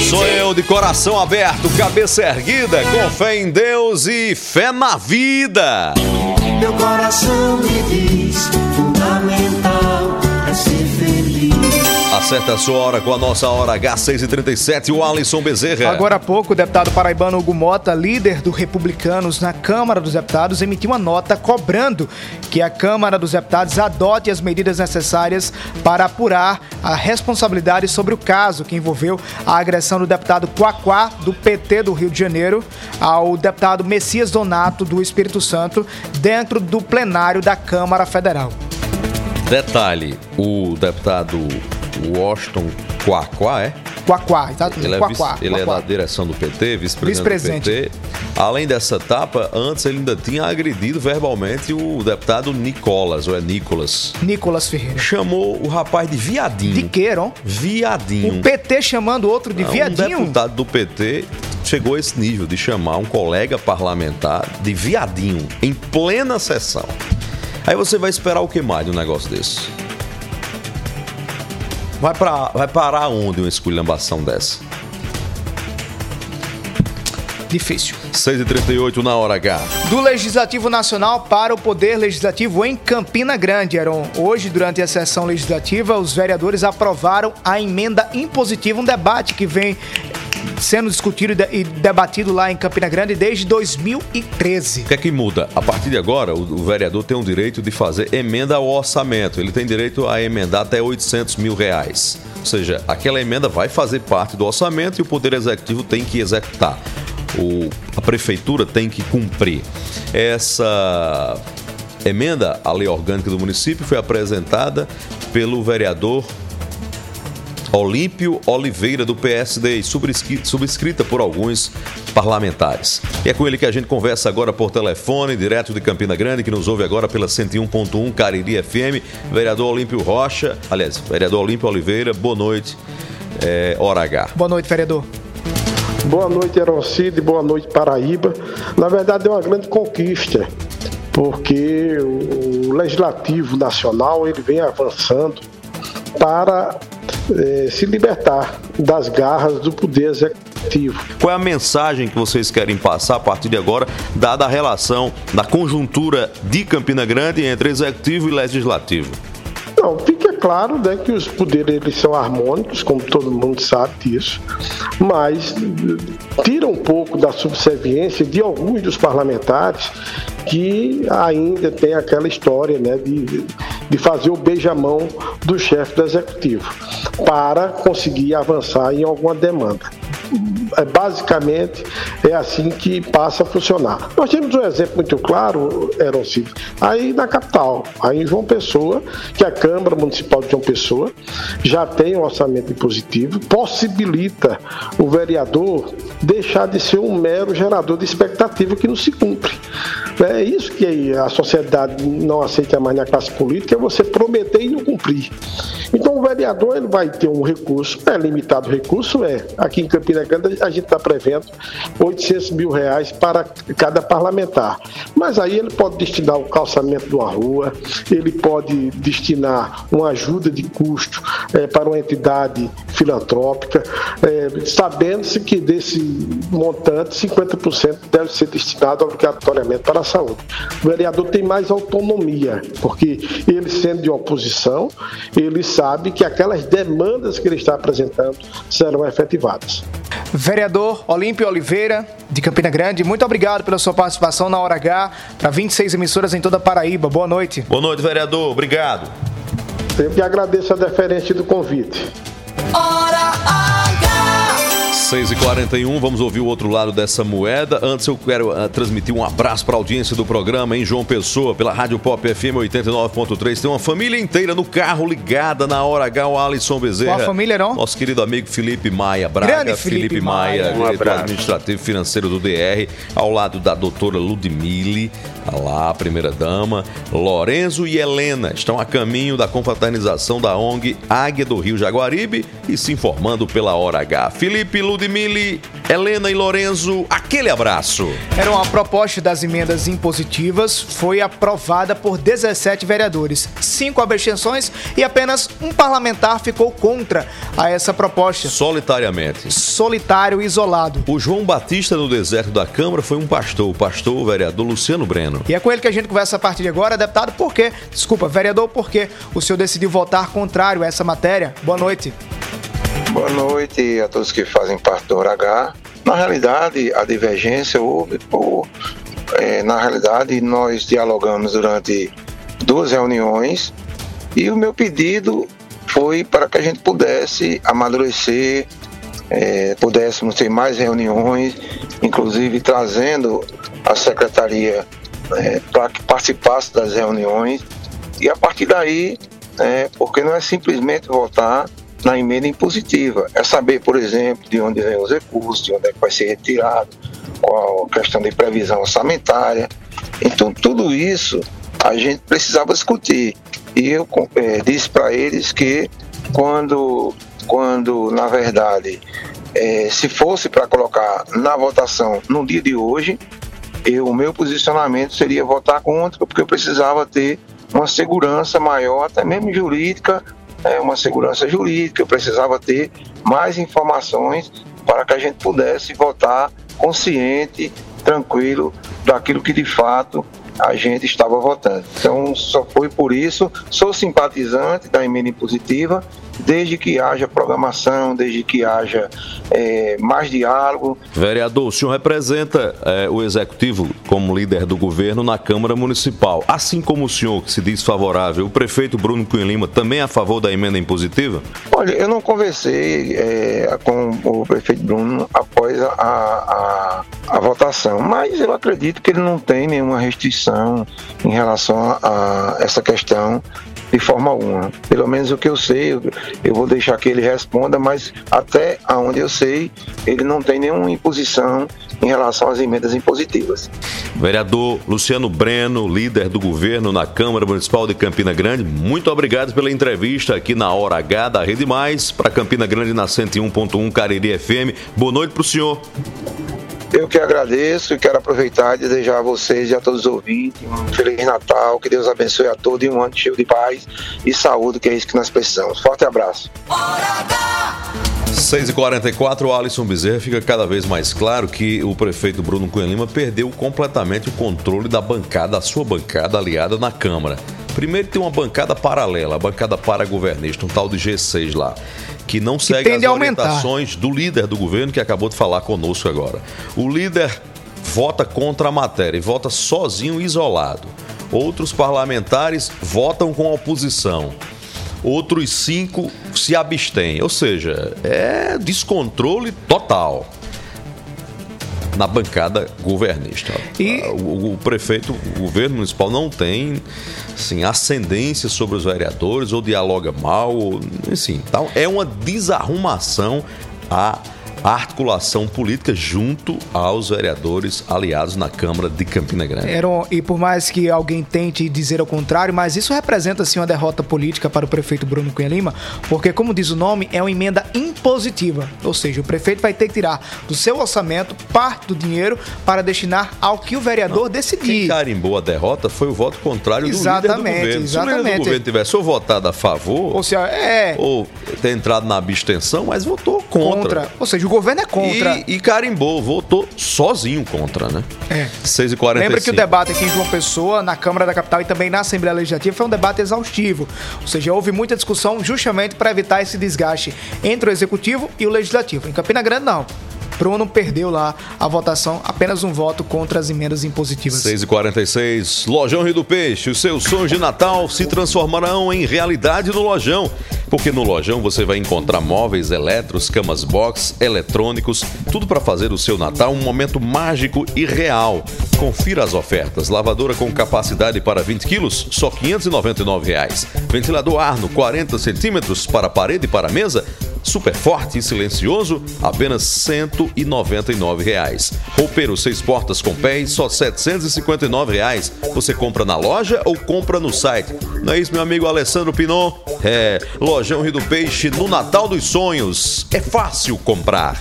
Sou eu de coração aberto, cabeça erguida, com fé em Deus e fé na vida. Meu coração me diz: Acerta a sua hora com a nossa hora H637, o Alisson Bezerra. Agora há pouco, o deputado paraibano Hugo Mota, líder do Republicanos na Câmara dos Deputados, emitiu uma nota cobrando que a Câmara dos Deputados adote as medidas necessárias para apurar a responsabilidade sobre o caso que envolveu a agressão do deputado Quaquá, do PT do Rio de Janeiro, ao deputado Messias Donato, do Espírito Santo, dentro do plenário da Câmara Federal. Detalhe, o deputado Washington Quaquá, é? Quaquá, tá? Ele, é, Quaquá, vice- ele é Quaquá. da direção do PT, vice-presidente Vice-presidente. do PT. Além dessa etapa, antes ele ainda tinha agredido verbalmente o deputado Nicolas, ou é Nicolas. Nicolas Ferreira. Chamou o rapaz de viadinho. De queiro, Viadinho. O PT chamando outro de Não, viadinho? Um deputado do PT chegou a esse nível de chamar um colega parlamentar de viadinho em plena sessão. Aí você vai esperar o que mais de um negócio desse? Vai, pra, vai parar onde uma esculhambação dessa? Difícil. 6h38 na hora H. Do Legislativo Nacional para o Poder Legislativo em Campina Grande, Heron. Hoje, durante a sessão legislativa, os vereadores aprovaram a emenda impositiva, um debate que vem sendo discutido e de- debatido lá em Campina Grande desde 2013. O que é que muda? A partir de agora, o, o vereador tem o direito de fazer emenda ao orçamento. Ele tem direito a emendar até 800 mil reais. Ou seja, aquela emenda vai fazer parte do orçamento e o Poder Executivo tem que executar. O, a Prefeitura tem que cumprir. Essa emenda à lei orgânica do município foi apresentada pelo vereador Olímpio Oliveira, do PSD, subscri- subscrita por alguns parlamentares. E é com ele que a gente conversa agora por telefone, direto de Campina Grande, que nos ouve agora pela 101.1 Cariri FM. Vereador Olímpio Rocha, aliás, vereador Olímpio Oliveira, boa noite. é, Hora H. Boa noite, vereador. Boa noite, Eroncide. Boa noite, Paraíba. Na verdade, é uma grande conquista, porque o Legislativo Nacional ele vem avançando para eh, se libertar das garras do Poder Executivo. Qual é a mensagem que vocês querem passar a partir de agora, dada a relação da conjuntura de Campina Grande entre Executivo e Legislativo? Não, fica claro né, que os poderes eles são harmônicos, como todo mundo sabe disso, mas tira um pouco da subserviência de alguns dos parlamentares que ainda tem aquela história né, de, de fazer o beijamão do chefe do executivo para conseguir avançar em alguma demanda basicamente é assim que passa a funcionar. Nós temos um exemplo muito claro, Eroncito, aí na capital, aí em João Pessoa, que a Câmara Municipal de João Pessoa já tem um orçamento impositivo, possibilita o vereador deixar de ser um mero gerador de expectativa que não se cumpre. É isso que a sociedade não aceita mais na classe política, é você prometer e não cumprir. Então o vereador ele vai ter um recurso, é limitado o recurso, é. Aqui em Campina Grande a gente está prevendo 800 mil reais para cada parlamentar. Mas aí ele pode destinar o calçamento de uma rua, ele pode destinar uma ajuda de custo é, para uma entidade filantrópica, é, sabendo-se que desse montante 50% deve ser destinado obrigatoriamente para a saúde. O vereador tem mais autonomia, porque ele sendo de oposição, ele sabe que aquelas demandas que ele está apresentando serão efetivadas. Vereador Olímpio Oliveira, de Campina Grande, muito obrigado pela sua participação na Hora H para 26 emissoras em toda a Paraíba. Boa noite. Boa noite, vereador. Obrigado. Sempre agradeço a deferência do convite. Hora H. 6 e 41 vamos ouvir o outro lado dessa moeda. Antes eu quero uh, transmitir um abraço para a audiência do programa em João Pessoa, pela Rádio Pop FM 89.3. Tem uma família inteira no carro ligada na hora H, o Alisson Bezerra. Qual a família, não? Nosso querido amigo Felipe Maia Braga. Grande Felipe Felipe Maia, Maia. Um diretor administrativo financeiro do DR, ao lado da doutora Ludmile, tá lá, a primeira dama, Lorenzo e Helena estão a caminho da confraternização da ONG Águia do Rio Jaguaribe e se informando pela hora H. Felipe, Ludmile, Helena e Lorenzo, aquele abraço. Era uma proposta das emendas impositivas, foi aprovada por 17 vereadores, cinco abstenções e apenas um parlamentar ficou contra a essa proposta. Solitariamente. Solitário e isolado. O João Batista no deserto da Câmara foi um pastor, o pastor o vereador Luciano Breno. E é com ele que a gente conversa a partir de agora, deputado, por quê? Desculpa, vereador, por quê o senhor decidiu votar contrário a essa matéria? Boa noite. Boa noite a todos que fazem parte do Hora H. Na realidade, a divergência houve por. eh, na realidade, nós dialogamos durante duas reuniões e o meu pedido foi para que a gente pudesse amadurecer, eh, pudéssemos ter mais reuniões, inclusive trazendo a secretaria eh, para que participasse das reuniões e a partir daí, né, porque não é simplesmente votar na emenda impositiva, é saber, por exemplo, de onde vem os recursos, de onde é que vai ser retirado, qual a questão de previsão orçamentária. Então, tudo isso a gente precisava discutir. E eu eh, disse para eles que quando, quando na verdade, eh, se fosse para colocar na votação no dia de hoje, eu, o meu posicionamento seria votar contra, porque eu precisava ter uma segurança maior, até mesmo jurídica, é, uma segurança jurídica, eu precisava ter mais informações para que a gente pudesse votar consciente, tranquilo, daquilo que de fato a gente estava votando. Então, só foi por isso. Sou simpatizante da emenda impositiva, desde que haja programação, desde que haja eh, mais diálogo. Vereador, o senhor representa eh, o executivo como líder do governo na Câmara Municipal. Assim como o senhor, que se diz favorável, o prefeito Bruno Cunha Lima também é a favor da emenda impositiva? Olha, eu não conversei eh, com o prefeito Bruno após a, a, a votação, mas eu acredito que ele não tem nenhuma restrição em relação a, essa questão de forma alguma. Pelo menos o que eu sei, eu, eu vou deixar que ele responda, mas até onde eu sei, ele não tem nenhuma imposição em relação às emendas impositivas. Vereador Luciano Breno, líder do governo na Câmara Municipal de Campina Grande, muito obrigado pela entrevista aqui na Hora H da Rede Mais, para Campina Grande na 101.1 Cariri FM. Boa noite para o senhor. Eu que agradeço e quero aproveitar e desejar a vocês e a todos os ouvintes um Feliz Natal, que Deus abençoe a todos e um ano cheio de paz e saúde, que é isso que nós precisamos. Forte abraço. 6h44, o Alisson Bezerra fica cada vez mais claro que o prefeito Bruno Cunha Lima perdeu completamente o controle da bancada, a sua bancada aliada na Câmara. Primeiro tem uma bancada paralela, a bancada paragovernista, um tal de G6 lá, que não segue as tende a aumentar. orientações do líder do governo que acabou de falar conosco agora. O líder vota contra a matéria e vota sozinho, isolado. Outros parlamentares votam com a oposição. Outros cinco se abstêm. Ou seja, é descontrole total na bancada governista. E- O, o prefeito, o governo municipal não tem assim, ascendência sobre os vereadores ou dialoga mal, ou, assim, então é uma desarrumação a a articulação política junto aos vereadores aliados na Câmara de Campina Grande. Eram, e por mais que alguém tente dizer ao contrário, mas isso representa sim uma derrota política para o prefeito Bruno Cunha Lima, porque, como diz o nome, é uma emenda impositiva. Ou seja, o prefeito vai ter que tirar do seu orçamento parte do dinheiro para destinar ao que o vereador Quem decidir. carimbou a derrota foi o voto contrário do líder do Exatamente, governo. Se o líder do exatamente. governo tivesse ou votado a favor, Ou seja, é ou ter entrado na abstenção, mas votou contra. contra. Ou seja, o governo é contra. E, e carimbou, votou sozinho contra, né? É. 6h45. Lembra que o debate aqui em João Pessoa, na Câmara da Capital e também na Assembleia Legislativa foi um debate exaustivo. Ou seja, houve muita discussão justamente para evitar esse desgaste entre o Executivo e o Legislativo. Em Campina Grande, não. Bruno perdeu lá a votação, apenas um voto contra as emendas impositivas. 6h46, Lojão Rio do Peixe. Os seus sonhos de Natal se transformarão em realidade no Lojão. Porque no Lojão você vai encontrar móveis, eletros, camas box, eletrônicos, tudo para fazer o seu Natal um momento mágico e real. Confira as ofertas. Lavadora com capacidade para 20 quilos, só 599 reais. Ventilador Arno 40 centímetros para parede e para mesa, super forte e silencioso, apenas 199 reais. Roupeiro seis portas com pés, só 759 reais. Você compra na loja ou compra no site? Não é isso, meu amigo Alessandro Pinot? É, Lojão Rio do Peixe, no Natal dos Sonhos. É fácil comprar.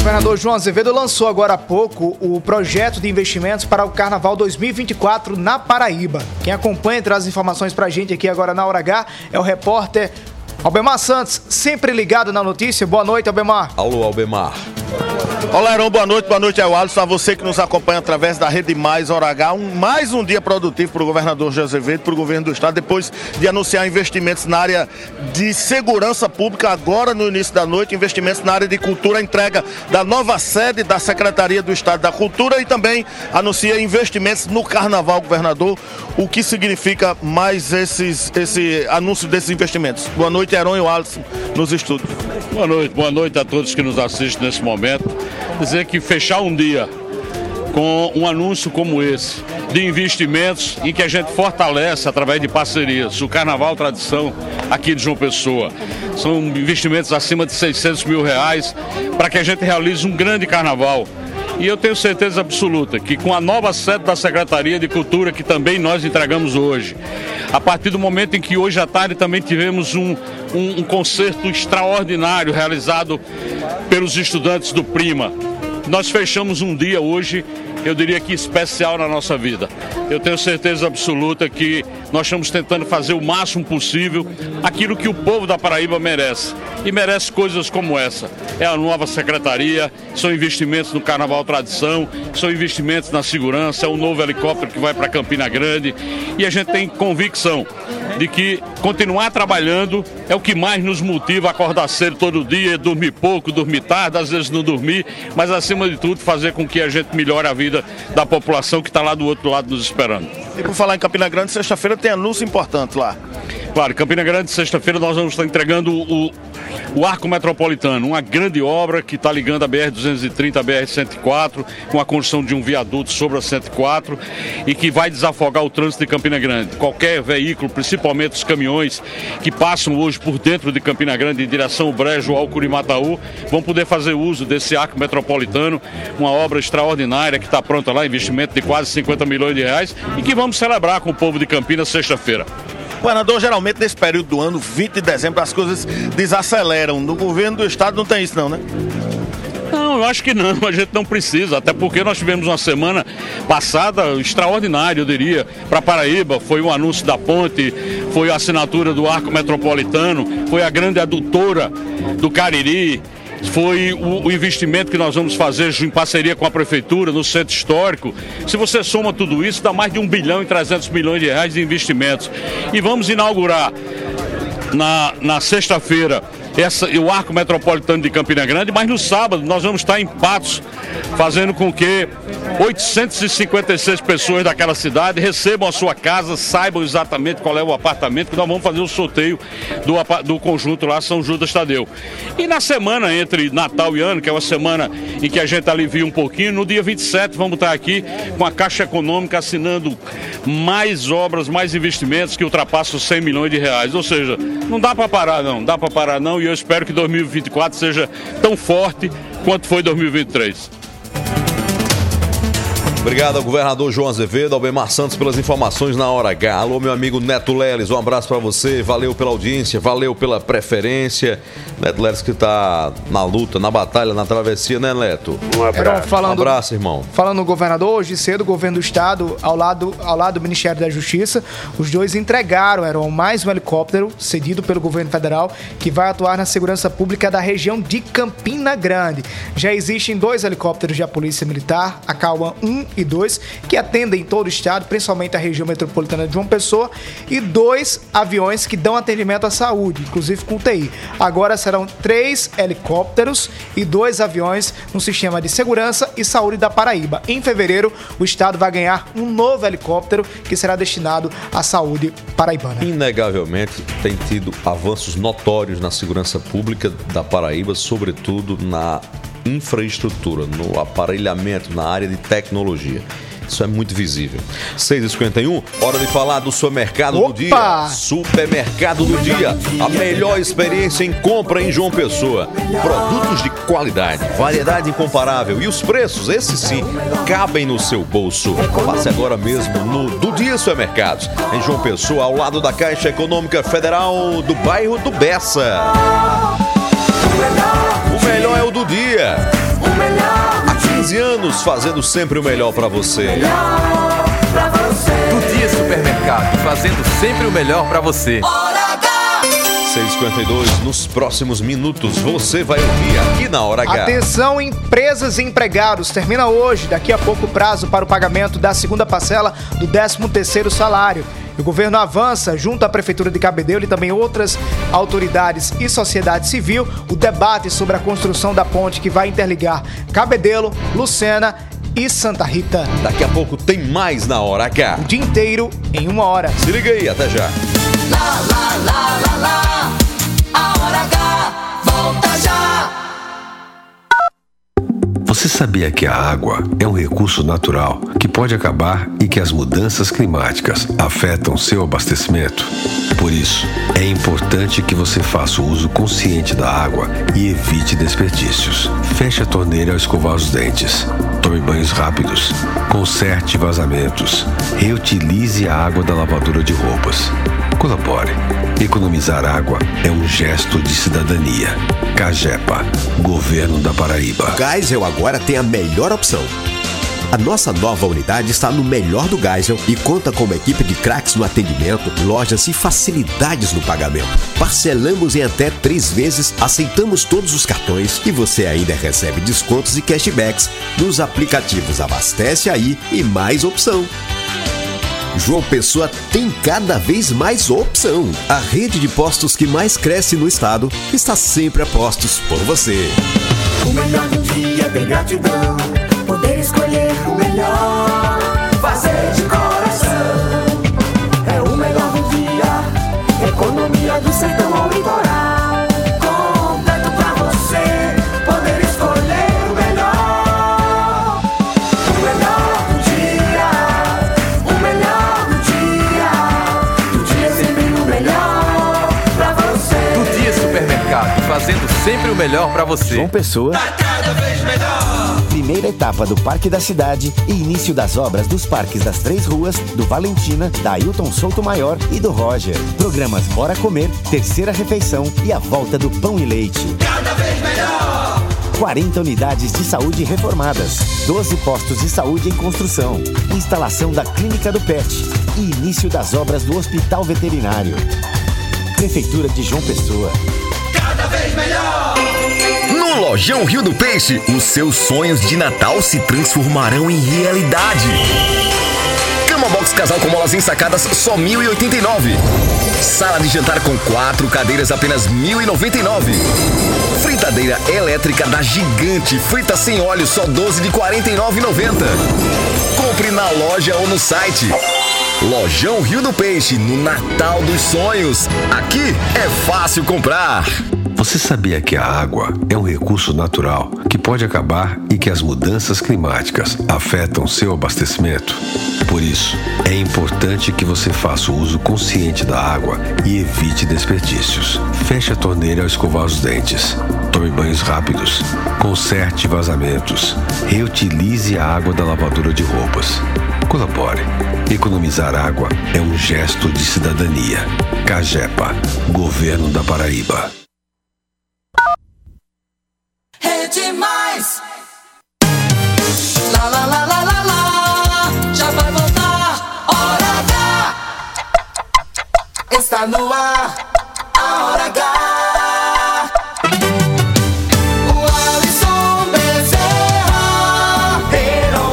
Governador João Azevedo lançou agora há pouco o projeto de investimentos para o Carnaval 2024 na Paraíba. Quem acompanha e traz informações pra gente aqui agora na Hora H é o repórter Albemar Santos, sempre ligado na notícia. Boa noite, Albemar. Alô, Albemar. Olá, Heron, boa noite, boa noite ao Alisson, a você que nos acompanha através da Rede Mais Hora H. Um, mais um dia produtivo para o governador José Azevedo, para o governo do estado, depois de anunciar investimentos na área de segurança pública, agora no início da noite, investimentos na área de cultura, entrega da nova sede da Secretaria do Estado da Cultura e também anuncia investimentos no Carnaval, governador, o que significa mais esses, esse anúncio desses investimentos. Boa noite, Heron e o Alisson, nos estúdios. Boa noite, boa noite a todos que nos assistem nesse momento. Dizer que fechar um dia com um anúncio como esse, de investimentos em que a gente fortalece através de parcerias, o Carnaval Tradição aqui de João Pessoa. São investimentos acima de 600 mil reais para que a gente realize um grande carnaval. E eu tenho certeza absoluta que com a nova sede da Secretaria de Cultura, que também nós entregamos hoje, a partir do momento em que hoje à tarde também tivemos um, um, um concerto extraordinário realizado pelos estudantes do Prima, nós fechamos um dia hoje, eu diria que especial na nossa vida. Eu tenho certeza absoluta que nós estamos tentando fazer o máximo possível aquilo que o povo da Paraíba merece. E merece coisas como essa. É a nova secretaria, são investimentos no Carnaval Tradição, são investimentos na segurança, é um novo helicóptero que vai para Campina Grande. E a gente tem convicção de que continuar trabalhando é o que mais nos motiva a acordar cedo todo dia, dormir pouco, dormir tarde, às vezes não dormir, mas acima de tudo fazer com que a gente melhore a vida da população que está lá do outro lado nos esperando. E por falar em Campina Grande, sexta-feira tem anúncio importante lá. Claro, Campina Grande, sexta-feira, nós vamos estar entregando o, o Arco Metropolitano, uma grande obra que está ligando a BR-230 à BR-104, com a construção de um viaduto sobre a 104 e que vai desafogar o trânsito de Campina Grande. Qualquer veículo, principalmente os caminhões que passam hoje por dentro de Campina Grande em direção ao Brejo ao Curimataú, vão poder fazer uso desse Arco Metropolitano, uma obra extraordinária que está pronta lá, investimento de quase 50 milhões de reais e que vamos celebrar com o povo de Campinas sexta-feira. Governador, geralmente nesse período do ano, 20 de dezembro, as coisas desaceleram. No governo do estado não tem isso não, né? Não, eu acho que não, a gente não precisa, até porque nós tivemos uma semana passada extraordinária, eu diria, para Paraíba. Foi o anúncio da ponte, foi a assinatura do Arco Metropolitano, foi a grande adutora do Cariri, foi o, investimento que nós vamos fazer em parceria com a prefeitura no centro histórico. Se você soma tudo isso, dá mais de 1 bilhão e 300 milhões de reais de investimentos. E vamos inaugurar na, na sexta-feira essa, o arco metropolitano de Campina Grande, mas no sábado nós vamos estar em Patos, fazendo com que 856 pessoas daquela cidade recebam a sua casa, saibam exatamente qual é o apartamento, que nós vamos fazer o sorteio do, do conjunto lá São Judas Tadeu. E na semana entre Natal e Ano, que é uma semana em que a gente alivia um pouquinho, no dia 27 vamos estar aqui com a Caixa Econômica assinando mais obras, mais investimentos que ultrapassam 100 milhões de reais. Ou seja, não dá para parar não, dá para parar não e eu espero que 2024 seja tão forte quanto foi 2023. Obrigado ao governador João Azevedo, ao Bemar Santos pelas informações na hora H. Alô, meu amigo Neto Leles, um abraço para você, valeu pela audiência, valeu pela preferência. Neto Leles que tá na luta, na batalha, na travessia, né, Neto? Um abraço. Falando, um abraço, irmão. Falando no governador, hoje cedo, o governo do estado, ao lado, ao lado do Ministério da Justiça, os dois entregaram, eram mais um helicóptero cedido pelo governo federal que vai atuar na segurança pública da região de Campina Grande. Já existem dois helicópteros da Polícia Militar, a Cauã 1 e 2, que atendem todo o estado, principalmente a região metropolitana de João Pessoa, e dois aviões que dão atendimento à saúde, inclusive com UTI. Agora serão três helicópteros e dois aviões no sistema de segurança e saúde da Paraíba. Em fevereiro, o estado vai ganhar um novo helicóptero que será destinado à saúde paraibana. Inegavelmente tem tido avanços notórios na segurança pública da Paraíba, sobretudo na infraestrutura, no aparelhamento, na área de tecnologia. Isso é muito visível. 6h51, hora de falar do supermercado Opa! do dia. Supermercado do dia. A melhor experiência em compra em João Pessoa. Produtos de qualidade, variedade incomparável e os preços, esses sim, cabem no seu bolso. Passe agora mesmo no Do Dia Supermercados, em João Pessoa, ao lado da Caixa Econômica Federal do bairro do Bessa. O melhor é o do dia. Há 15 anos fazendo sempre o melhor para você. Do Dia Supermercado, fazendo sempre o melhor para você. 6h52, nos próximos minutos você vai ouvir aqui na Hora H. Atenção, empresas e empregados. Termina hoje, daqui a pouco, o prazo para o pagamento da segunda parcela do 13º salário. O governo avança, junto à Prefeitura de Cabedelo e também outras autoridades e sociedade civil, o debate sobre a construção da ponte que vai interligar Cabedelo, Lucena e Santa Rita. Daqui a pouco tem mais na Hora H. O dia inteiro em uma hora. Se liga aí, até já. Lá, lá, lá, lá, lá. A hora H volta já. Você sabia que a água é um recurso natural que pode acabar e que as mudanças climáticas afetam seu abastecimento? Por isso, é importante que você faça o uso consciente da água e evite desperdícios. Feche a torneira ao escovar os dentes. Tome banhos rápidos. Conserte vazamentos. Reutilize a água da lavadora de roupas. Colabore. Economizar água é um gesto de cidadania. Cagepa, Governo da Paraíba. Geisel agora tem a melhor opção. A nossa nova unidade está no melhor do Geisel e conta com uma equipe de craques no atendimento, lojas e facilidades no pagamento. Parcelamos em até três vezes, aceitamos todos os cartões e você ainda recebe descontos e cashbacks nos aplicativos Abastece Aí e Mais Opção. João Pessoa tem cada vez mais opção. A rede de postos que mais cresce no estado está sempre a postos por você. O melhor do dia tem gratidão. Poder escolher o melhor. Fazer de coração. É o melhor do dia. sertão ao litoral. Sempre o melhor pra você. João Pessoa. Primeira etapa do Parque da Cidade e início das obras dos parques das Três Ruas, do Valentina, da Ailton Souto Maior e do Roger. Programas Bora Comer, Terceira Refeição e a volta do Pão e Leite. Cada vez melhor. 40 unidades de saúde reformadas, 12 postos de saúde em construção, instalação da Clínica do PET e início das obras do Hospital Veterinário. Prefeitura de João Pessoa. Vez melhor. No Lojão Rio do Peixe, os seus sonhos de Natal se transformarão em realidade. Cama box casal com molas ensacadas só 1.089. Sala de jantar com quatro cadeiras apenas 1.099. Fritadeira elétrica da Gigante, frita sem óleo só 12 de 49,90. Compre na loja ou no site. Lojão Rio do Peixe, no Natal dos Sonhos. Aqui é fácil comprar. Você sabia que a água é um recurso natural que pode acabar e que as mudanças climáticas afetam seu abastecimento? Por isso, é importante que você faça o uso consciente da água e evite desperdícios. Feche a torneira ao escovar os dentes. Tome banhos rápidos. Conserte vazamentos. Reutilize a água da lavadora de roupas. Colabore. Economizar água é um gesto de cidadania. Cagepa, Governo da Paraíba. Está no ar. A hora H. O Alisson Bezerra.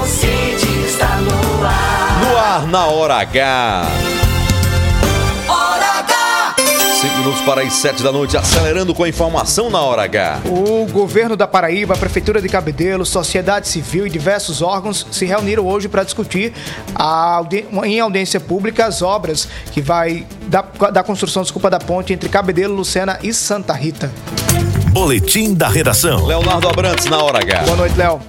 City está no ar. No ar, na hora H. minutos para as sete da noite, acelerando com a informação na hora H. O governo da Paraíba, a Prefeitura de Cabedelo, sociedade civil e diversos órgãos se reuniram hoje para discutir a em audiência pública as obras que vai da, da construção desculpa, da ponte entre Cabedelo, Lucena e Santa Rita. Boletim da redação. Leonardo Abrantes na hora H. Boa noite, Léo.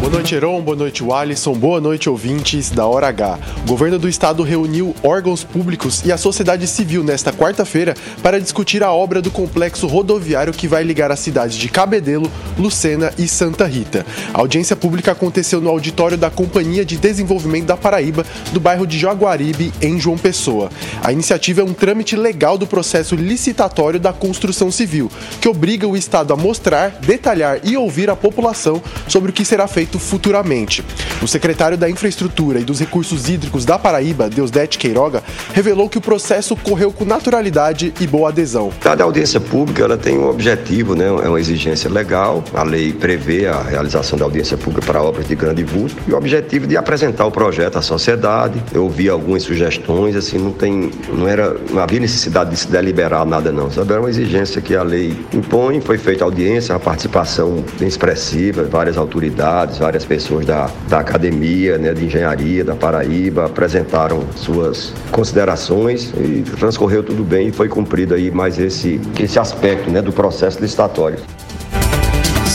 Boa noite, Heron. Boa noite, Alisson. Boa noite, ouvintes da Hora H. O governo do estado reuniu órgãos públicos e a sociedade civil nesta quarta-feira para discutir a obra do complexo rodoviário que vai ligar as cidades de Cabedelo, Lucena e Santa Rita. A audiência pública aconteceu no auditório da Companhia de Desenvolvimento da Paraíba, do bairro de Jaguaribe, em João Pessoa. A iniciativa é um trâmite legal do processo licitatório da construção civil, que obriga o estado a mostrar, detalhar e ouvir a população sobre o que será feito futuramente. O secretário da Infraestrutura e dos Recursos Hídricos da Paraíba, Deusdete Queiroga, revelou que o processo correu com naturalidade e boa adesão. Cada audiência pública ela tem um objetivo, né? é uma exigência legal. A lei prevê a realização da audiência pública para obras de grande vulto e o objetivo de apresentar o projeto à sociedade. Eu ouvi algumas sugestões, assim, não tem, não era, não havia necessidade de se deliberar nada não, sabe? Era uma exigência que a lei impõe. Foi feita a audiência, a participação expressiva, várias autoridades, várias pessoas da, da academia, né, de engenharia da Paraíba apresentaram suas considerações e transcorreu tudo bem e foi cumprido aí mais esse, esse aspecto né, do processo licitatório.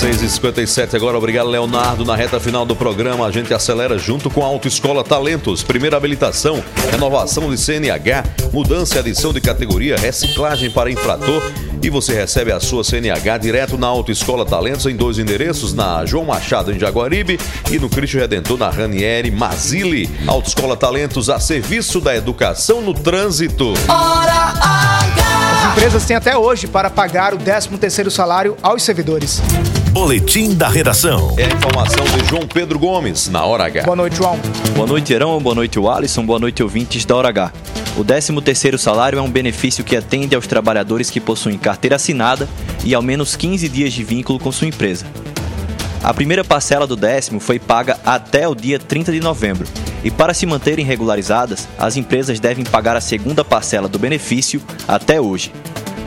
6h57 agora, obrigado Leonardo. Na reta final do programa, a gente acelera junto com a Autoescola Talentos. Primeira habilitação, renovação de CNH, mudança e adição de categoria, reciclagem para infrator. E você recebe a sua CNH direto na Autoescola Talentos em dois endereços, na João Machado, em Jaguaribe, e no Cristo Redentor, na Ranieri Mazili. Autoescola Talentos a serviço da educação no trânsito. Hora H. As empresas têm até hoje para pagar o 13º salário aos servidores. Boletim da redação. É a informação de João Pedro Gomes, na Hora H. Boa noite, João. Boa noite, Herão. Boa noite, Alisson. Boa noite, ouvintes da Hora H. O 13º salário é um benefício que atende aos trabalhadores que possuem carteira assinada e ao menos 15 dias de vínculo com sua empresa. A primeira parcela do décimo foi paga até o dia 30 de novembro. E para se manterem regularizadas, as empresas devem pagar a segunda parcela do benefício até hoje.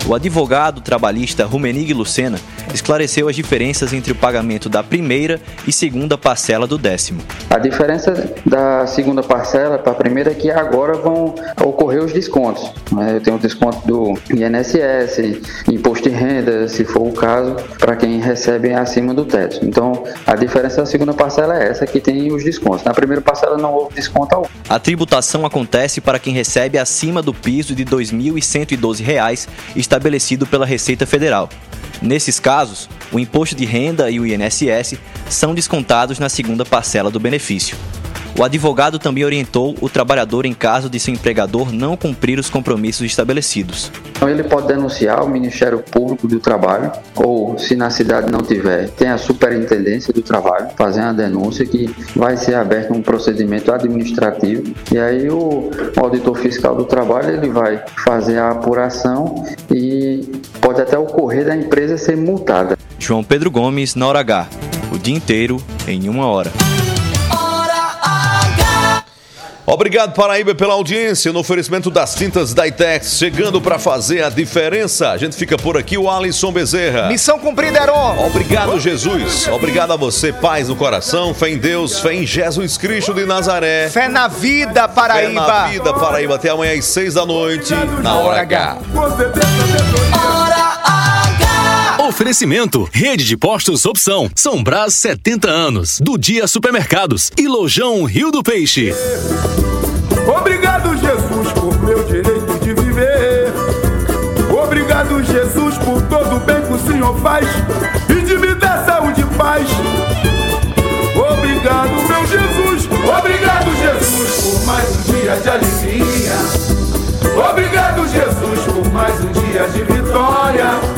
O advogado trabalhista Rumenig Lucena esclareceu as diferenças entre o pagamento da primeira e segunda parcela do décimo. A diferença da segunda parcela para a primeira é que agora vão ocorrer os descontos. né? Eu tenho o desconto do INSS, imposto de renda, se for o caso, para quem recebe acima do teto. Então, a diferença da segunda parcela é essa, que tem os descontos. Na primeira parcela não houve desconto algum. A tributação acontece para quem recebe acima do piso de 2.112 reais estabelecido pela Receita Federal. Nesses casos, o imposto de renda e o INSS são descontados na segunda parcela do benefício. O advogado também orientou o trabalhador em caso de seu empregador não cumprir os compromissos estabelecidos. Então ele pode denunciar ao Ministério Público do Trabalho ou, se na cidade não tiver, tem a Superintendência do Trabalho, fazer uma denúncia que vai ser aberto um procedimento administrativo e aí o auditor fiscal do trabalho ele vai fazer a apuração e pode até ocorrer da empresa ser multada. João Pedro Gomes, na hora H. O dia inteiro em uma hora. Obrigado, Paraíba, pela audiência no oferecimento das tintas da Itex, chegando para fazer a diferença. A gente fica por aqui, o Alisson Bezerra. Missão cumprida, Heron. Obrigado, Jesus. Obrigado a você, paz no coração, fé em Deus, fé em Jesus Cristo de Nazaré. Fé na vida, Paraíba. Fé na vida, Paraíba. Até amanhã às seis da noite, na Hora H. Oferecimento: Rede de Postos Opção. São Brás 70 anos. Do Dia Supermercados. E Lojão Rio do Peixe. Obrigado, Jesus, por meu direito de viver. Obrigado, Jesus, por todo o bem que o Senhor faz e de me dar saúde e paz. Obrigado, meu Jesus. Obrigado, Jesus, por mais um dia de alegria. Obrigado, Jesus, por mais um dia de vitória.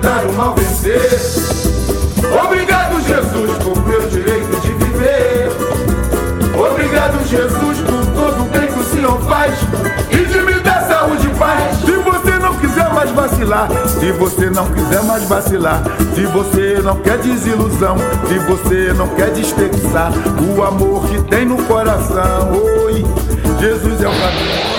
Ajudar o mal vencer. Obrigado, Jesus, por meu direito de viver. Obrigado, Jesus, por todo o bem que o Senhor faz e de me dar saúde e paz. Se você não quiser mais vacilar, se você não quiser mais vacilar, se você não quer desilusão, se você não quer desperdiçar o amor que tem no coração, oi, Jesus é o caminho.